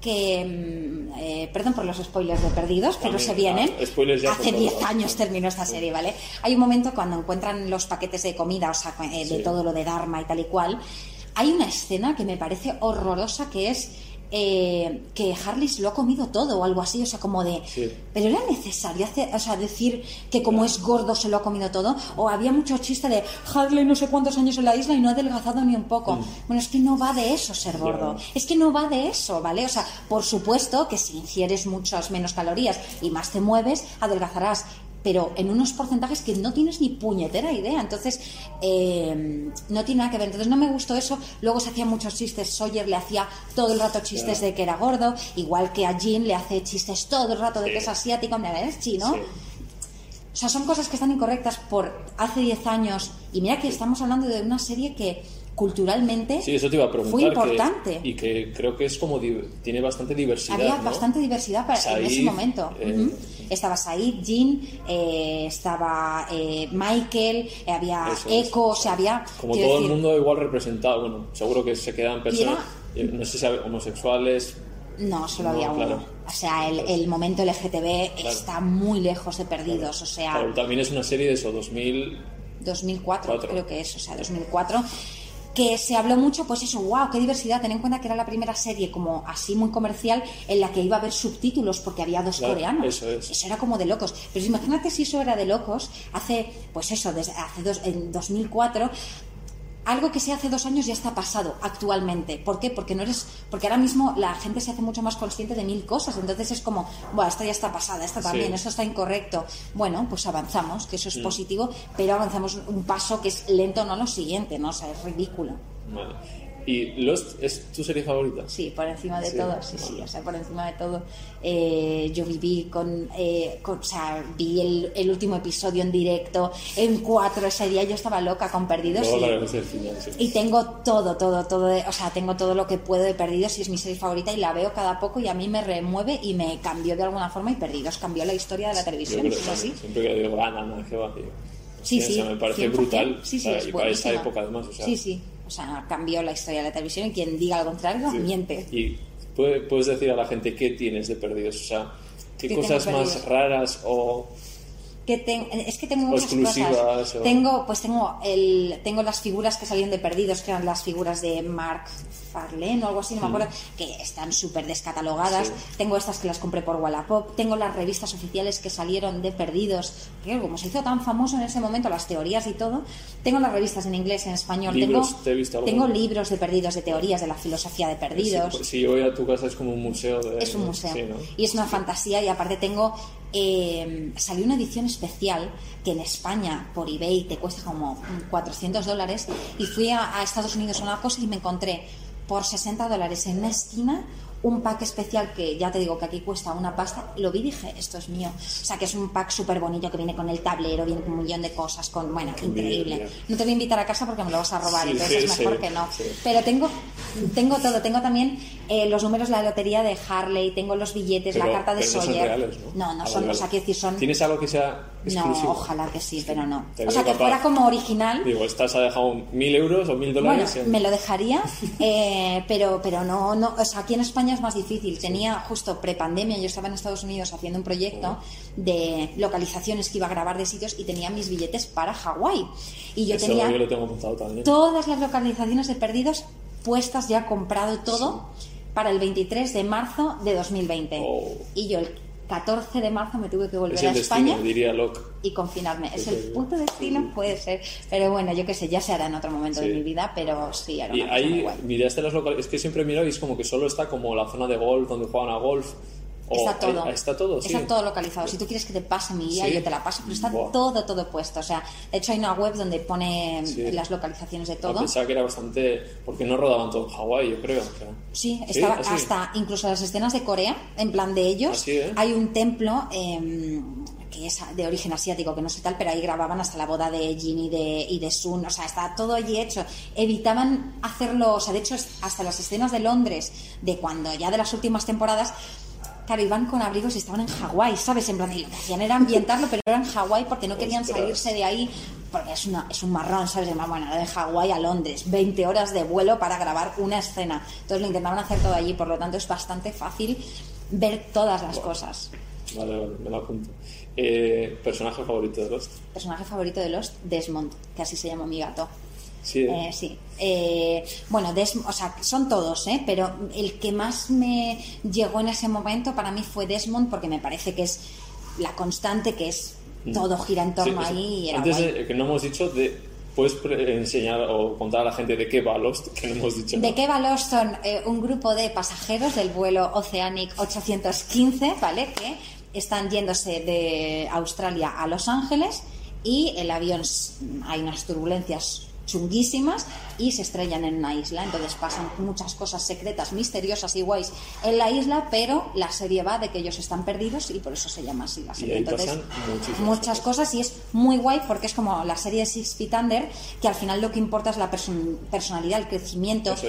que, mm, eh, perdón por los spoilers de Perdidos, pero
También,
se vienen.
ah,
Hace
por todos
10
lados.
años terminó esta serie, ¿vale? Hay un momento cuando encuentran los paquetes de comida, o sea, eh, de
Sí.
todo lo de Dharma y tal y cual. Hay una escena que me parece horrorosa que es eh, que Harley se lo ha comido todo o algo así, o sea, como de...
Sí.
Pero era necesario hacer, o sea, decir que como es gordo se lo ha comido todo, o había mucho chiste de Harley no sé cuántos años en la isla y no ha adelgazado ni un poco.
Mm.
Bueno, es que no va de eso ser gordo, es que no va de eso, ¿vale? O sea, por supuesto que si ingieres muchas menos calorías y más te mueves, adelgazarás. Pero en unos porcentajes que no tienes ni puñetera idea. Entonces, eh, no tiene nada que ver. Entonces, no me gustó eso. Luego se hacían muchos chistes. Sawyer le hacía todo el rato chistes de que era gordo. Igual que a Jean le hace chistes todo el rato de que es asiático. Mira, eres chino.
Sí.
O sea, son cosas que están incorrectas por hace 10 años. Y mira que estamos hablando de una serie que culturalmente
Sí, eso te iba a preguntar.
fue
que-
importante.
y que creo que es como tiene bastante diversidad.
Había
¿no?
bastante diversidad para, en ese momento.
eh.
Estaba Said, Jean, eh, estaba eh, Michael, había
Eso es.
Echo, o sea, había...
Como todo el mundo igual representado, bueno, seguro que se quedan personas,
era-
no sé si homosexuales,
No, solo
No,
había uno. O sea, el, el momento LGTB está muy lejos de perdidos. O sea,
también es una serie de eso, 2000,
2004
Cuatro.
creo que es, o sea, 2004 que se habló mucho, pues eso, wow, qué diversidad, ten en cuenta que era la primera serie como así muy comercial en la que iba a haber subtítulos porque había dos
Claro,
coreanos.
eso es.
era como de locos. Pero imagínate si eso era de locos hace, pues eso, desde hace dos, en 2004 algo que se hace dos años ya está pasado actualmente. ¿Por qué? Porque no eres, porque ahora mismo la gente se hace mucho más consciente de mil cosas. Entonces es como, bueno, esta ya está pasada, esta también,
Sí.
esto está incorrecto. Bueno, pues avanzamos, que eso es positivo, pero avanzamos un paso que es lento, no lo siguiente, ¿no? O sea, es ridículo.
vale. ¿Y Lost es tu serie favorita?
Sí, por encima de
Sí,
todo, sí, sí, o sea, por encima de todo. Eh, yo viví con, eh, con- o sea, vi el, el último episodio en directo, en cuatro ese día, yo estaba loca con Perdidos. Y-
final, sí.
Y tengo todo, todo, todo, de- o sea, tengo todo lo que puedo de Perdidos y es mi serie favorita y la veo cada poco y a mí me remueve y me cambió de alguna forma y Perdidos cambió la historia de la televisión,
creo
así.
Siempre que digo, ah, nada, qué va, tío.
Sí, sí.
me parece
100%.
brutal.
Sí, sí,
y para esa época además, o sea.
Sí, sí. O sea, cambió la historia de la televisión y quien diga lo contrario
sí.
miente.
Y puede- puedes decir a la gente qué tienes de perdidos, o sea, qué
¿Qué
cosas más raras o
que ten- es que tengo muchas cosas.
o-
Tengo, pues tengo el, tengo las figuras que salieron de Perdidos, que eran las figuras de Mark Farlane o algo así, no me acuerdo, que están súper descatalogadas.
Sí.
Tengo estas que las compré por Wallapop. Tengo las revistas oficiales que salieron de Perdidos, que como se hizo tan famoso en ese momento, las teorías y todo. Tengo las revistas en inglés, en español.
Libros,
tengo,
¿te he visto algo?
tengo libros de Perdidos, de teorías, de la filosofía de Perdidos.
Si, si yo voy a tu casa es como un museo de...
Es un museo.
Sí, ¿no?
Y es una fantasía y aparte tengo... eh, salió una edición especial que en España por eBay te cuesta como 400 dólares y fui a, a Estados Unidos a una cosa y me encontré por 60 dólares en una esquina un pack especial que ya te digo que aquí cuesta una pasta, lo vi y dije, esto es mío. O sea, que es un pack súper bonito que viene con el tablero, viene con un millón de cosas, con, bueno, increíble.
bien.
No te voy a invitar a casa porque me lo vas a robar,
Sí,
entonces
sí,
es mejor
sí,
que no. Pero tengo, tengo todo, tengo también eh, los números de la lotería de Harley, tengo los billetes, la
Pero-
carta de
pero no son
Sawyer.
reales, ¿no?
no, no
Ah,
son,
vale,
o sea, quiero decir, son...
¿Tienes algo que sea
No,
exclusivo?
ojalá que sí, pero no.
Te
O sea, que
capaz.
fuera como original.
Digo, estás ha dejado mil euros o mil
Bueno,
dólares en-
me lo dejaría, eh, pero, pero no, no, o sea, aquí en España es más difícil. Tenía justo prepandemia, yo estaba en Estados Unidos haciendo un proyecto de localizaciones que iba a grabar de sitios y tenía mis billetes para Hawái. Y yo
Eso
tenía
yo lo tengo apuntado también.
todas las localizaciones de perdidos puestas, ya comprado todo para el 23 de marzo de 2020.
Oh.
Y yo el 14 de marzo me tuve que volver
Es el
a España
destino, diría Locke.
y confinarme. Es el puto destino, puede ser. Pero bueno, yo qué sé, ya se hará en otro momento
Sí.
de mi vida, pero sí, era
Y
una muy
ahí
guay.
miraste las localidades. Es que siempre miro y es como que solo está como la zona de golf, donde juegan a golf.
Está todo.
ahí- está todo, sí.
Está todo localizado. Si tú quieres que te pase mi guía,
Sí.
yo te la paso, pero está todo, todo puesto. O sea, de hecho hay una web donde pone
Sí.
las localizaciones de
Ah,
todo.
Pensaba que era bastante. Porque no rodaban todo en Hawái, yo creo. o sea.
Sí, estaba hasta incluso las escenas de Corea, en plan de ellos.
Así, ¿eh?
Hay un templo eh, que es de origen asiático, que no sé tal, pero ahí grababan hasta la boda de Jin y de, y de Sun. O sea, está todo allí hecho. Evitaban hacerlo, o sea, de hecho, hasta las escenas de Londres, de cuando ya de las últimas temporadas. Claro, iban con abrigos y estaban en Hawái, ¿sabes? En plan, y lo que hacían era ambientarlo, pero era en Hawái porque no querían
Ostras.
salirse de ahí, porque es, una, es un marrón, ¿sabes? De, bueno, de Hawái a Londres, 20 horas de vuelo para grabar una escena. Entonces lo intentaban hacer todo allí, por lo tanto es bastante fácil ver todas las cosas.
Vale, vale, me lo apunto. Eh, ¿Personaje favorito de Lost?
Personaje favorito de Lost, Desmond, que así se llama mi gato.
Sí, ¿eh?
Eh, sí. Eh, bueno, o sea, son todos, ¿eh? pero el que más me llegó en ese momento para mí fue Desmond porque me parece que es la constante, que es todo gira en torno
Mm. Sí,
ahí y era
Antes
guay.
de, que no hemos dicho de. ¿Puedes pre- enseñar o contar a la gente de qué va Lost? Que no hemos dicho.
¿De qué valor son eh, un grupo de pasajeros del vuelo Oceanic 815, ¿vale? Que están yéndose de Australia a Los Ángeles y el avión, hay unas turbulencias chunguísimas y se estrellan en una isla. Entonces pasan muchas cosas secretas, misteriosas y guays en la isla, pero la serie va de que ellos están perdidos y por eso se llama así la serie.
ahí
Entonces, muchas cosas y es muy guay porque es como la serie de Six Feet Under, que al final lo que importa es la person- personalidad, el crecimiento,
es.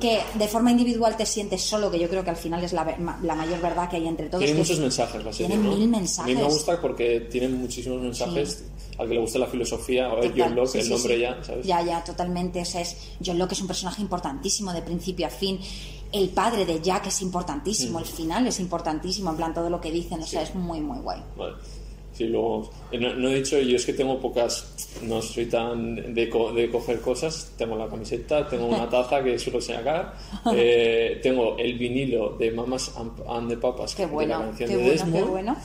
que de forma individual te sientes solo, que yo creo que al final es la, mayor verdad que hay entre todos.
Tiene muchos
es-
mensajes la serie,
Tiene
¿no?
mil
A
mensajes.
mí me gusta porque tiene muchísimos mensajes. Al que le guste la filosofía, o
Total,
John Locke,
sí,
el
sí,
nombre
sí.
ya, ¿sabes?
Ya, ya, totalmente. O sea, es, John Locke es un personaje importantísimo de principio a fin. El padre de Jack es importantísimo,
Mm.
el final es importantísimo, en plan todo lo que dicen, o sea, es muy, muy guay.
Vale. Sí, luego, eh, no, no he dicho, yo es que tengo pocas, no soy tan de, co- de coger cosas, tengo la camiseta, tengo una taza que suelo sacar, eh, tengo el vinilo de Mamas and, and the Papas
Qué
de
bueno,
la canción
qué
de
bueno,
Desmond,
qué bueno.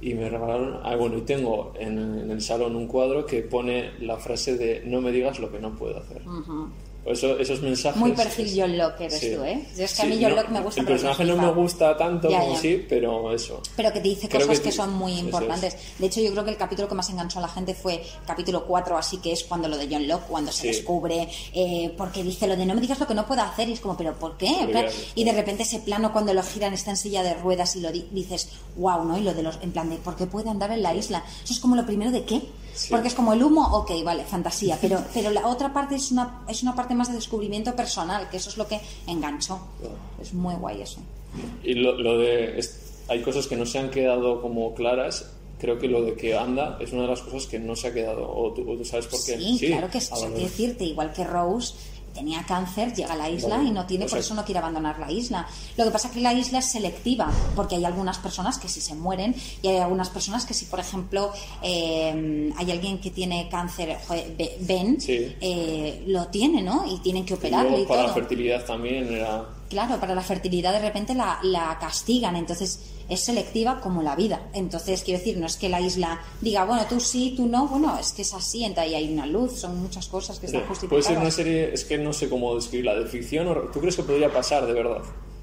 Y me regalaron, ah, bueno, y tengo en, en el salón un cuadro que pone la frase de no me digas lo que no puedo hacer. Eso, esos mensajes...
Muy perfil John Locke eres
sí.
tú, ¿eh? Yo es que a mí John
no,
Locke me gusta,
El personaje no me gusta tanto
Ya,
como
ya.
sí, pero eso.
pero que te dice
Creo
cosas
que
son muy
es.
importantes. De hecho, yo creo que el capítulo que más enganchó a la gente fue capítulo 4, así que es cuando lo de John Locke, cuando se
Sí.
descubre, eh, porque dice lo de no me digas lo que no puedo hacer, y es como, ¿pero por qué? Y de repente ese plano cuando lo giran está en silla de ruedas y lo di- dices, wow, ¿no? Y lo de los, en plan de, ¿por qué puede andar en la isla? Eso es como lo primero de qué.
Sí.
Porque es como el humo, ok, vale, fantasía, pero, pero la otra parte es una, es una parte más de descubrimiento personal, que eso es lo que enganchó. Es muy guay eso.
Y lo, lo de. es- hay cosas que no se han quedado como claras. Creo que lo de que anda es una de las cosas que no se ha quedado. ¿O tú, o tú sabes por qué?
Sí, claro que sí. O sea, decirte, igual que Rose tenía cáncer, llega a la isla y no tiene, por
sea-
eso no quiere abandonar la isla. Lo que pasa es que la isla es selectiva, porque hay algunas personas que si se mueren y hay algunas personas que si, por ejemplo, eh, hay alguien que tiene cáncer,
Sí.
eh, lo tiene, ¿no? Y tienen que
Y luego
y
para la
todo.
fertilidad también era.
Claro, para la fertilidad de repente la, la castigan, entonces es selectiva como la vida. Entonces, quiero decir, no es que la isla diga, bueno, tú sí, tú no, bueno, es que es así, entonces ahí hay una luz, son muchas cosas que están
Puede
justificadas.
ser una serie. Es que no sé cómo describirla. ¿De ficción o.? ¿Tú crees que podría pasar de verdad?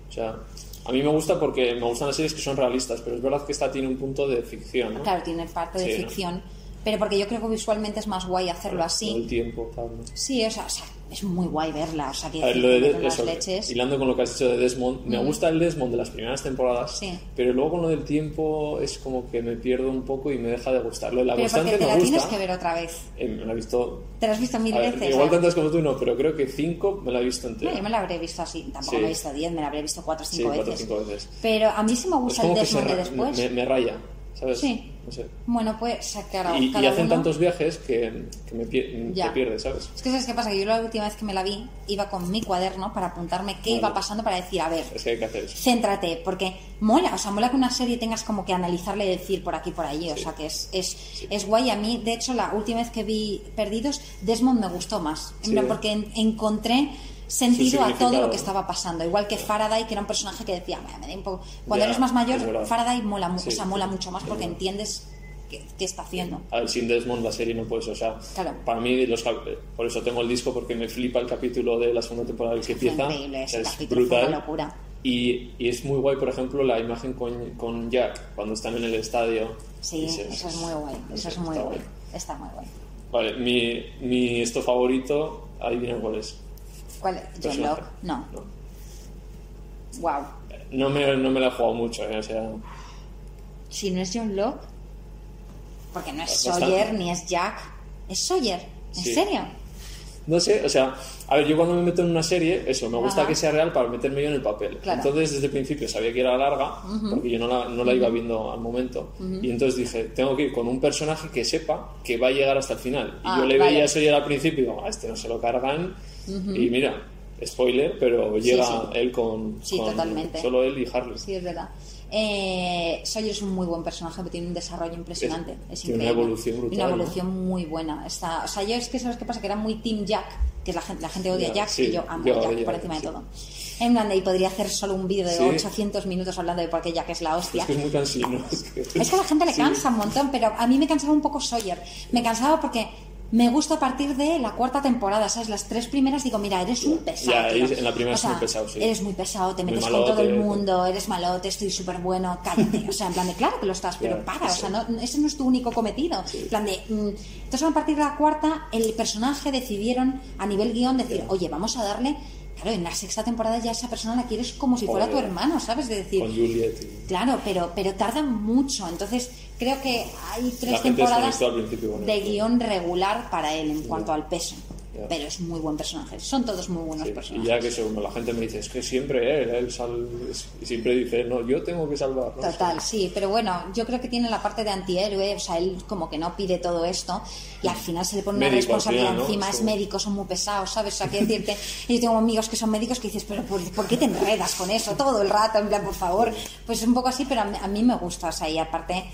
O sea. A mí me gusta porque me gustan las series que son realistas, pero es verdad que esta tiene un punto de ficción, ¿no?
Claro, tiene parte de
Sí, ¿no?
ficción, pero porque yo creo que visualmente es más guay hacerlo
Todo
así.
el tiempo, tal, ¿no?
Sí, o sea, o sea, es muy guay verla, o sea, que
ver, lo de, eso,
las leches.
hilando con lo que has dicho de Desmond, me gusta el Desmond de las primeras temporadas,
Sí.
pero luego con lo del tiempo es como que me pierdo un poco y me deja de gustar. Lo de la
Pero porque
constante
te
me
la
gusta.
tienes que ver otra vez.
Eh, me la he visto.
Te la has visto mil
ver,
veces.
igual
¿eh?
tantas como tú no, pero creo que cinco me la he visto
No,
entera.
yo me la habré visto así, tampoco
Sí.
me he visto 10, me la habré visto 4 o
Sí,
5
cuatro o
veces.
cinco veces.
Pero a mí sí me gusta el Desmond de después.
me, me raya, ¿sabes?
Sí.
No sé.
Bueno, pues sacar
Y, y
cada
hacen
uno.
tantos viajes que, que me te pierdes, ¿sabes?
Es que sabes qué pasa, que yo la última vez que me la vi iba con mi cuaderno para apuntarme qué iba pasando para decir, a ver,
Es que hay que hacer eso.
céntrate, porque mola, o sea, mola que una serie tengas como que analizarle y decir por aquí, por allí, o sea, que es, es, es guay. A mí, de hecho, la última vez que vi Perdidos, Desmond me gustó más,
Sí.
porque en- encontré sentido a todo lo que estaba pasando. Igual que Faraday, que era un personaje que decía, "Me- da un poco-". cuando
Ya,
eres más
es
mayor. Faraday mola,
Sí,
o sea,
sí,
mola
sí.
mucho más porque
Es
entiendes qué, qué está haciendo.
A ver, sin Desmond la serie no puedes, o sea,
Claro.
para mí, los, por eso tengo el disco, porque me flipa el capítulo de la segunda temporada el que
Fue
empieza.
increíble, ese
es
capítulo fue
brutal.
una locura.
Y, y es muy guay, por ejemplo, la imagen con, con Jack, cuando están en el estadio.
Sí,
Dices,
eso es muy guay, eso es muy
está
guay. Está muy guay.
Vale, mi, mi esto favorito, adivina cuál es.
¿Cuál es? John. Locke? No.
No.
Wow.
No me, no me la he jugado mucho, ¿eh? o sea,
Si no es John Locke, porque no es
Bastante.
Sawyer ni es Jack, es Sawyer. ¿En
Sí.
serio?
no sé, o sea, a ver, yo cuando me meto en una serie, eso, me gusta
Ajá.
que sea real para meterme yo en el papel.
Claro.
Entonces, desde el principio sabía que era larga, porque yo no la, no la iba viendo al momento. Y entonces dije, tengo que ir con un personaje que sepa que va a llegar hasta el final. Y
Ah,
yo le
vale.
veía a Sawyer al principio y digo, a este no se lo cargan. Y mira, spoiler, pero llega
sí.
él con,
Sí,
con
totalmente.
solo él y Harley.
Sí, es verdad. Eh, Sawyer es un muy buen personaje, pero tiene un desarrollo impresionante. Es,
tiene una evolución
Y
brutal,
Una
¿no?
evolución muy buena. Está, o sea, yo es que sabes qué pasa, que era muy Team Jack, que es la gente, la gente odia Jack,
sí,
y yo amo a Jack por
Jack,
encima de
sí.
todo. En plan, de ahí podría hacer solo un vídeo de
Sí.
800 minutos hablando de por qué Jack es la hostia.
Es que es muy cansino. Es que,
Es que a la gente le cansa un montón, pero a mí me cansaba un poco Sawyer. Me cansaba porque me gusta a partir de la cuarta temporada, ¿sabes? Las tres primeras digo, mira, eres un pesado.
Ya, en la primera
O
es muy pesado, sí.
Eres muy pesado, te metes con todo el mundo, eres malote, estoy súper bueno, cállate. O sea, en plan de, claro que lo estás, pero para, o sea, no, ese no es tu único cometido. En plan de, mm, entonces a partir de la cuarta, el personaje decidieron a nivel guion decir, oye, vamos a darle... Claro, en la sexta temporada ya esa persona la quieres como si fuera tu hermano, ¿sabes? De decir,
Con Juliet. y-
Claro, pero, pero tardan mucho. Entonces, creo que hay tres temporadas de guion regular para él en cuanto al peso. Pero es muy buen personaje. Son todos muy buenos
Sí, y
personajes.
ya que eso, la gente me dice, es que siempre él, él sal- y siempre dice, no, yo tengo que salvar. ¿no?
Total, sí, pero bueno, yo creo que tiene la parte de antihéroe, o sea, él como que no pide todo esto y al final se le pone una
Médico,
responsabilidad
al final, ¿no?
encima,
Es
es
como-
médico, son muy pesados, ¿sabes? O sea, que decirte, yo tengo amigos que son médicos que dices, pero ¿por, por qué te enredas con eso todo el rato? En plan, por favor, pues es un poco así, pero a mí, a mí me gusta, o sea, y aparte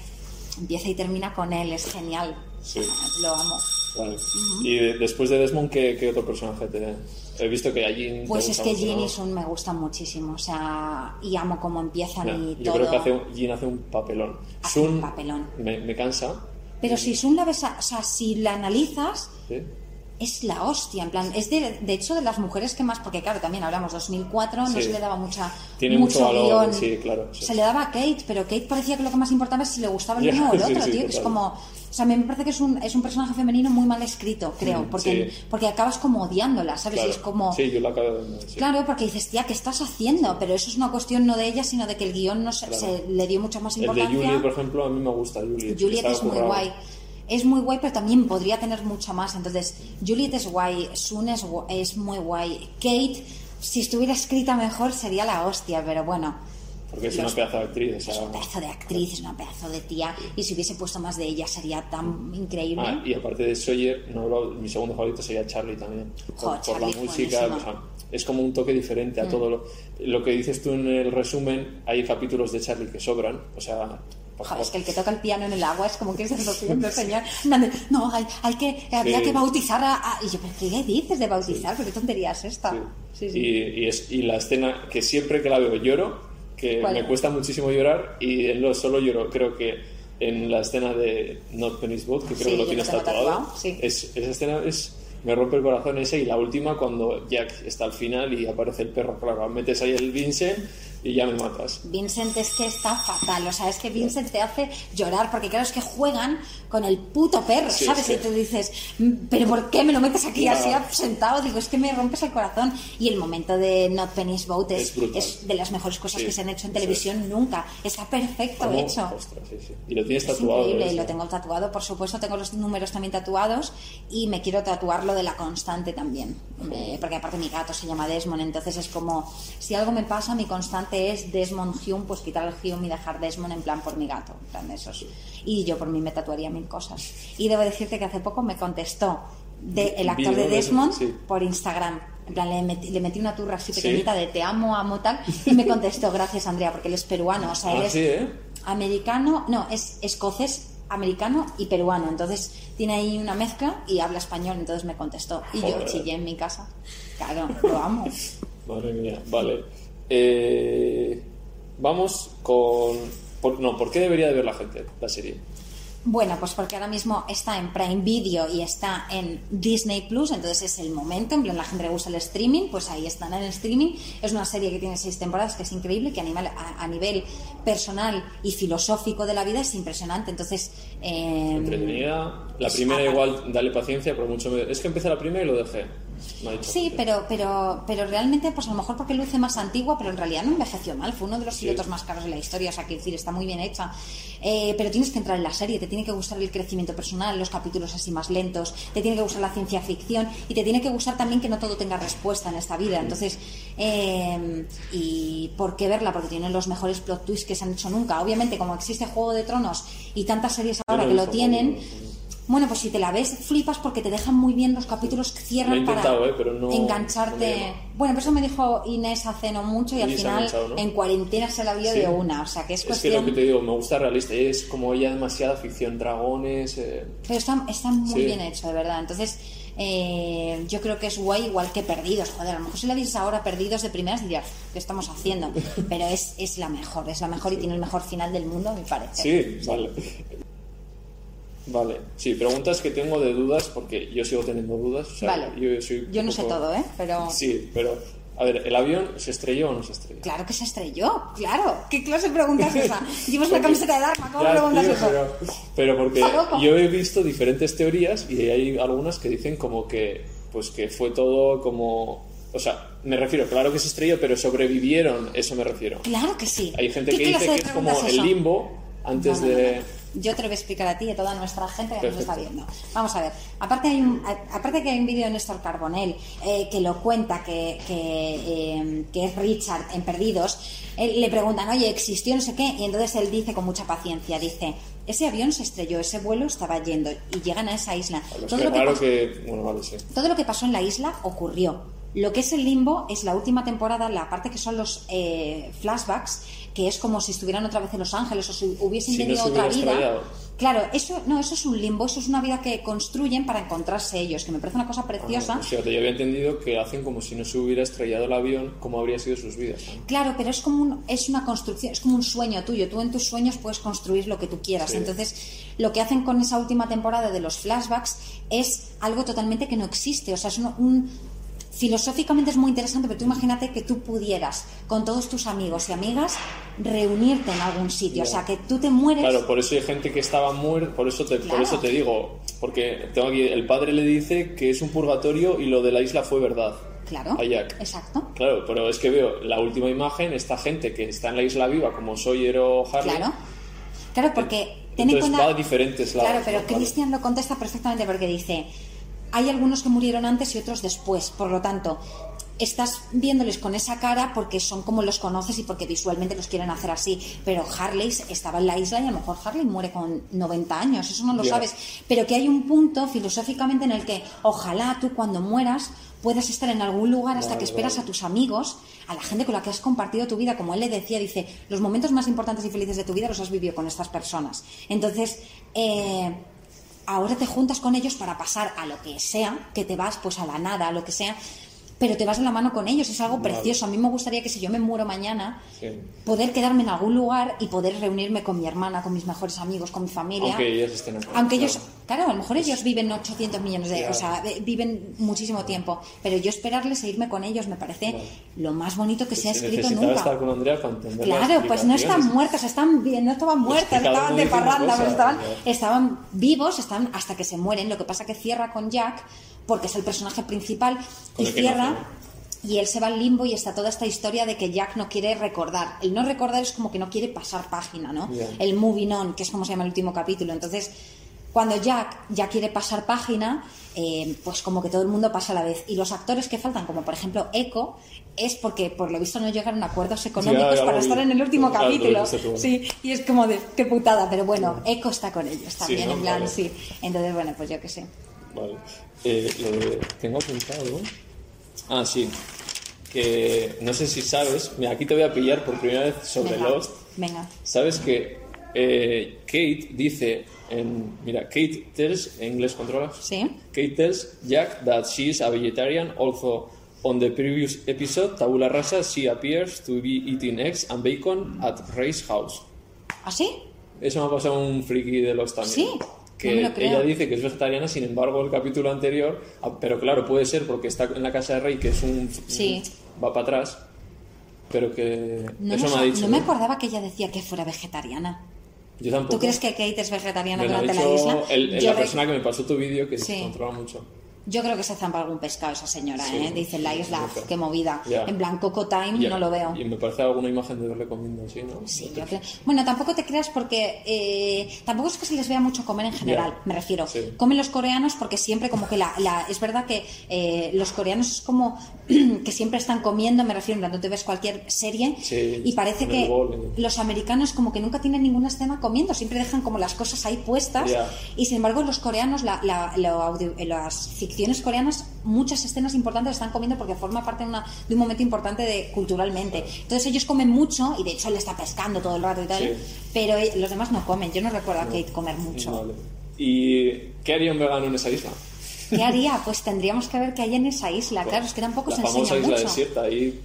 empieza y termina con él, es genial,
Sí.
lo amo.
Vale. Y de- después de Desmond, ¿qué, qué otro personaje te He visto que te
Pues es que Jean
¿no?
y Sun me gustan muchísimo, o sea, y amo cómo empiezan y
yo
todo.
creo que hace, un- Jean hace un papelón.
Hace un
Sun
papelón.
Me, me cansa.
Pero si Sun la ves, a- o sea, si la analizas,
¿sí?
es la hostia, en plan, es de, de hecho de las mujeres que más, porque claro, también hablamos 2004, no
Sí.
se le daba mucha
Tiene
mucho,
mucho valor,
guion.
sí, claro.
Se le daba a Kate, pero Kate parecía que lo que más importaba es si le gustaba el
Ya,
uno o el otro, tío, que es como, o sea, a mí me parece que es un, es un personaje femenino muy mal escrito, creo,
Mm,
porque,
sí.
porque acabas como odiándola, ¿sabes?
Claro.
Y es como,
Sí, yo la acabo de... sí.
Claro, porque dices, tía, ¿qué estás haciendo? Pero eso es una cuestión no de ella, sino de que el guion no se,
Claro.
se le dio mucha más
El de
importancia.
Juliet, por ejemplo, a mí me gusta Juliet.
Juliet es muy guay. Es muy guay, pero también podría tener mucho más. Entonces, Juliet es guay, Sun es, es muy guay. Kate, si estuviera escrita mejor, sería la hostia, pero bueno.
Porque es una pedazo de actriz. o sea,
Es un pedazo de actriz, es una pedazo de tía. Y si hubiese puesto más de ella, sería tan increíble.
Ah, y aparte de Sawyer, no, mi segundo favorito sería Charlie también. Por,
Jo,
por
Charlie,
la música, o sea, es como un toque diferente
Mm.
a todo lo, lo que dices tú en el resumen. Hay capítulos de Charlie que sobran, o sea, por
Joder, es que el que toca el piano en el agua es como que se lo tiene señor. No, hay, hay que, había
Sí.
que bautizar a, a-". Y yo, ¿pero qué dices de bautizar? ¿Pero qué tontería es esta?
Sí.
Sí, sí.
Y, y es, y la escena que siempre que la veo lloro, que
¿Cuál?
me cuesta muchísimo llorar, y en lo solo lloro, creo que en la escena de Not Penny's Boat, que creo
Sí,
que lo tienes tatuado,
tatuado, sí.
es, esa escena es me rompe el corazón ese y la última cuando Jack está al final y aparece el perro, claro, metes ahí el Vincent y ya me matas.
Vincent es que está fatal, o sea, es que Vincent te hace llorar, porque claro, es que juegan con el puto perro,
Sí,
¿sabes?
sí.
Y tú dices, "Mm, ¿pero por qué me lo metes aquí así sentado? Digo, es que me rompes el corazón. Y el momento de Not Penny's Boat es,
Es
es de las mejores cosas
Sí,
que se han hecho en televisión nunca. Está perfecto
¿Cómo?
hecho.
Ostras. Y lo tienes
Es
tatuado.
increíble, y
eso.
lo tengo tatuado, por supuesto, tengo los números también tatuados y me quiero tatuar lo de la constante también, Eh, porque aparte mi gato se llama Desmond, entonces es como, si algo me pasa, mi constante es Desmond Hume, pues quitar el Hume y dejar Desmond en plan por mi gato, en plan de esos. Y yo por mí me tatuaría cosas. Y debo decirte que hace poco me contestó de, el actor de Desmond
sí.
por Instagram. En plan, le metí, le metí una turra así
Sí.
pequeñita de te amo, amo tal, y me contestó, gracias Andrea, porque él es peruano, o sea, él
Ah,
es
sí, ¿eh?
americano, no, es escocés americano y peruano. Entonces tiene ahí una mezcla y habla español, entonces me contestó. Y yo
Joder.
chillé en mi casa. Claro, lo amo.
Madre mía, vale. Eh, vamos con... por- no, ¿por qué debería de ver la gente la serie?
Bueno, pues porque ahora mismo está en Prime Video y está en Disney Plus, entonces es el momento. En plan, la gente le gusta el streaming, pues ahí están en el streaming. Es una serie que tiene seis temporadas, que es increíble, que a nivel, a, a nivel personal y filosófico de la vida es impresionante. Entonces, eh,
Entretenida. La primera igual, dale paciencia, pero mucho... Es que empecé la primera y lo dejé.
Sí, pero, pero, pero realmente, pues a lo mejor porque luce más antigua, pero en realidad no envejeció mal. Fue uno de los
Sí.
pilotos más caros de la historia, o sea, quiero decir, está muy bien hecha. Eh, pero tienes que entrar en la serie, te tiene que gustar el crecimiento personal, los capítulos así más lentos, te tiene que gustar la ciencia ficción y te tiene que gustar también que no todo tenga respuesta en esta vida. Entonces, eh, ¿y por qué verla? Porque tiene los mejores plot twists que se han hecho nunca. Obviamente, como existe Juego de Tronos y tantas series ahora que lo tienen. Bueno, pues si te la ves, flipas porque te dejan muy bien los capítulos que cierran para
eh, pero no-
engancharte.
no me
bueno, pues eso me dijo Inés hace no mucho y al
se ha
final
¿no?
en cuarentena se la vio
Sí.
de una. O sea que es
Es que
cuestión.
lo que te digo, me gusta realista. Es como ya demasiada ficción, dragones... eh,
Pero está, está muy
Sí.
bien hecho, de verdad. Entonces, eh, yo creo que es guay igual que Perdidos. Joder, a lo mejor si la dices ahora Perdidos de primeras dirías, ¿qué estamos haciendo? Pero es, es la mejor, es la mejor y tiene el mejor final del mundo, a mi parecer.
Sí, vale. Vale, sí, preguntas que tengo de dudas porque yo sigo teniendo dudas. o sea,
Vale.
Yo, soy
Yo no sé todo, ¿eh? Pero.
Sí, pero a ver, ¿el avión se estrelló o no se estrelló?
Claro que se estrelló, claro. ¿Qué clase de pregunta es esa? Llevas una camiseta de Dharma, ¿cómo
Ya,
preguntas
tío,
eso?
pero, pero porque yo he visto diferentes teorías y hay algunas que dicen como que pues que fue todo como o sea, me refiero, claro que se estrelló, pero sobrevivieron, eso me refiero.
Claro que sí.
Hay gente
¿Qué
que dice que es como el limbo antes
No, no, no,
de
no. Yo te lo voy a explicar a ti y a toda nuestra gente que nos está viendo. Vamos a ver. Aparte, hay un, aparte que hay un vídeo de Néstor Carbonell eh, que lo cuenta, que, que, eh, que es Richard en Perdidos. Él- le preguntan, oye, ¿existió no sé qué? Y entonces él dice con mucha paciencia, dice, ese avión se estrelló, ese vuelo estaba yendo y llegan a esa isla. Todo lo que
claro
pas-
que bueno, vale, sí.
todo lo que pasó en la isla ocurrió. Lo que es el limbo es la última temporada, la parte que son los eh, flashbacks, que es como si estuvieran otra vez en Los Ángeles o si hubiesen
Si
tenido otra vida.
estrellado.
Claro, eso no, eso es un limbo, eso es una vida que construyen para encontrarse ellos, que me parece una cosa preciosa.
Ah, pues yo había entendido que hacen como si no se hubiera estrellado el avión, cómo habría sido sus vidas. ¿no?
Claro, pero es como un- es una construcción, es como un sueño tuyo. Tú en tus sueños puedes construir lo que tú quieras.
Sí.
Entonces, lo que hacen con esa última temporada de los flashbacks es algo totalmente que no existe. O sea, es un, un- filosóficamente es muy interesante, pero tú imagínate que tú pudieras con todos tus amigos y amigas reunirte en algún sitio. O sea, que tú te mueres.
Claro, por eso hay gente que estaba muerta, por eso te, por eso te digo, porque tengo aquí, el padre le dice que es un purgatorio y lo de la isla fue verdad.
Claro,
A Jack.
exacto.
Claro, pero es que veo la última imagen, esta gente que está en la isla viva, como Sawyer o Harley.
Claro. Claro, porque ten en
Entonces
cuenta.
va a diferentes lados.
Claro, pero. Christian lo contesta perfectamente porque dice: hay algunos que murieron antes y otros después. Por lo tanto, estás viéndoles con esa cara porque son como los conoces y porque visualmente los quieren hacer así. Pero Harley estaba en la isla y a lo mejor Harley muere con 90 años, eso no lo sabes. Pero que hay un punto filosóficamente en el que ojalá tú cuando mueras puedas estar en algún lugar hasta
Vale,
que esperas
vale.
a tus amigos, a la gente con la que has compartido tu vida, como él le decía, dice, los momentos más importantes y felices de tu vida los has vivido con estas personas. Entonces, eh, ahora te juntas con ellos para pasar a lo que sea, que te vas pues a la nada, a lo que sea, pero te vas de la mano con ellos, es algo
Vale.
precioso. A mí me gustaría que si yo me muero mañana,
Sí.
poder quedarme en algún lugar y poder reunirme con mi hermana, con mis mejores amigos, con mi familia.
Aunque ellas estén.
Aunque
claro.
ellos, claro, a lo mejor ellos viven 800 millones de,
Ya.
o sea, viven muchísimo tiempo, pero yo esperarles e irme con ellos me parece lo más bonito que se ha
Pues
escrito nunca.
estar con Andrea para
Claro, pues no están muertos, están bien, no estaban
uno
estaban de parranda,
cosa,
estaban, estaban vivos, están hasta que se mueren. Lo que pasa que cierra con Jack, porque es el personaje principal, y cierra. Y él se va al limbo y está toda esta historia de que Jack no quiere recordar. El no recordar es como que no quiere pasar página, ¿no? El moving on, que es como se llama el último capítulo. Entonces, cuando Jack ya quiere pasar página, eh, pues como que todo el mundo pasa a la vez. Y los actores que faltan, como por ejemplo Echo, es porque por lo visto no llegaron a acuerdos económicos para estar en el último capítulo. Sí, y es como de qué putada, pero bueno, Echo está con ellos también,
¿no?
en plan,
Vale.
sí. Entonces, bueno, pues yo qué sé.
Vale. Eh, lo de- tengo apuntado. Ah, sí. Que no sé si sabes. Mira, aquí te voy a pillar por primera vez sobre
Venga,
Lost.
venga.
Sabes que eh, Kate dice En, mira, Kate tells, en inglés controlas.
Sí.
Kate tells Jack that she is a vegetarian. Also, on the previous episode, Tabula Rasa, she appears to be eating eggs and bacon at Ray's house.
¿Así?
Eso me ha pasado un friki de los también.
Sí,
Que
no
ella dice que es vegetariana, sin embargo, el capítulo anterior, ah, pero claro, puede ser porque está en la casa de Rey, que es un.
Sí.
va para atrás, pero que.
No,
eso
me,
ha dicho.
no me acordaba que ella decía que fuera vegetariana.
Yo tampoco.
¿Tú crees que Kate es vegetariana
Me
durante la isla?
el- el- la persona que me pasó tu vídeo que
Sí.
se controla mucho.
Yo creo que se zampa algún pescado esa señora,
Sí.
¿eh? Dice en la isla,
sé.
qué movida.
Ya.
En plan, Coco Time
Y-
no lo veo.
Y me parece alguna imagen de verle comiendo así, ¿no?
Sí, yo creo. Bueno, tampoco te creas porque eh, tampoco es que se les vea mucho comer en general,
Ya.
me refiero.
Sí.
Comen los coreanos porque siempre como que la... la- es verdad que eh, los coreanos es como que siempre están comiendo, me refiero, cuando te ves cualquier serie
Sí,
y parece
en
que
bol,
los americanos como que nunca tienen ninguna escena comiendo, siempre dejan como las cosas ahí puestas y sin embargo los coreanos, la- la- audio- las ficciones coreanas, muchas escenas importantes están comiendo porque forma parte de, una- de un momento importante de, culturalmente. Entonces ellos comen mucho y de hecho él está pescando todo el rato y tal,
Sí.
pero eh, los demás no comen. Yo no recuerdo a Kate comer mucho.
Vale. ¿Y qué haría un vegano en esa isla?
¿Qué haría? Pues tendríamos que ver qué hay en esa isla. Claro, es que tampoco
la
se enseña
isla
mucho.
desierta, ahí.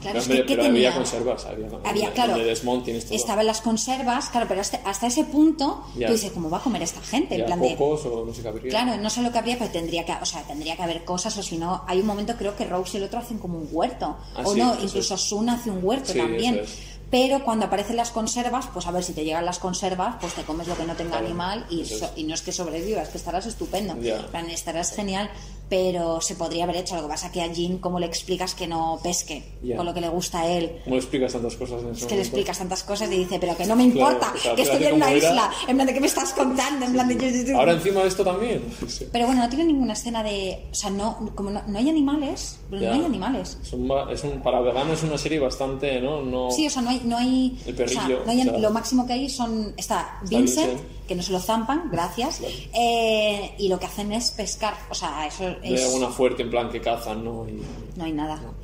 Claro,
había conservas, había,
Había,
en-
claro,
en el Desmond tienes todo.
estaban las conservas, claro, pero hasta, hasta ese punto
Ya.
tú dices, ¿cómo va a comer esta gente? En plan de,
cocos o no sé qué habría.
Claro, no sé lo que habría, pero tendría que, o sea, tendría que haber cosas, o si no, hay un momento creo que Rose y el otro hacen como un huerto.
Ah,
o
sí,
no, incluso
es.
Sun hace un huerto
Sí,
también.
es.
Pero cuando aparecen las conservas, pues a ver si te llegan las conservas, pues te comes lo que no tenga
Claro,
animal y, so- y no es que sobrevivas, que estarás estupendo. En plan, estarás genial, pero se podría haber hecho. Lo que pasa que a Jean, ¿cómo le explicas que no pesque?
Ya.
Con lo que le gusta a él.
¿Cómo le explicas tantas cosas en ese
Es que le explicas tantas cosas y dice, pero que no me importa,
o sea,
que estoy en una
era.
isla. En plan, ¿de qué me estás contando? En plan, de...
Ahora encima de esto también. Sí.
Pero bueno, no tiene ninguna escena de. O sea, no, como no, no hay animales,
Ya.
no hay animales.
Es un, es un- para veganos es una serie bastante, ¿no? no
Sí, o sea, no hay. No hay
El
o sea, no hay-
o sea.
lo máximo que hay son. Está
Está
Vincent,
Vincent.
que no se lo zampan, gracias. eh, y lo que hacen es pescar. O sea, eso es.
alguna fuerte en plan que cazan, ¿no? Y,
No hay nada. No,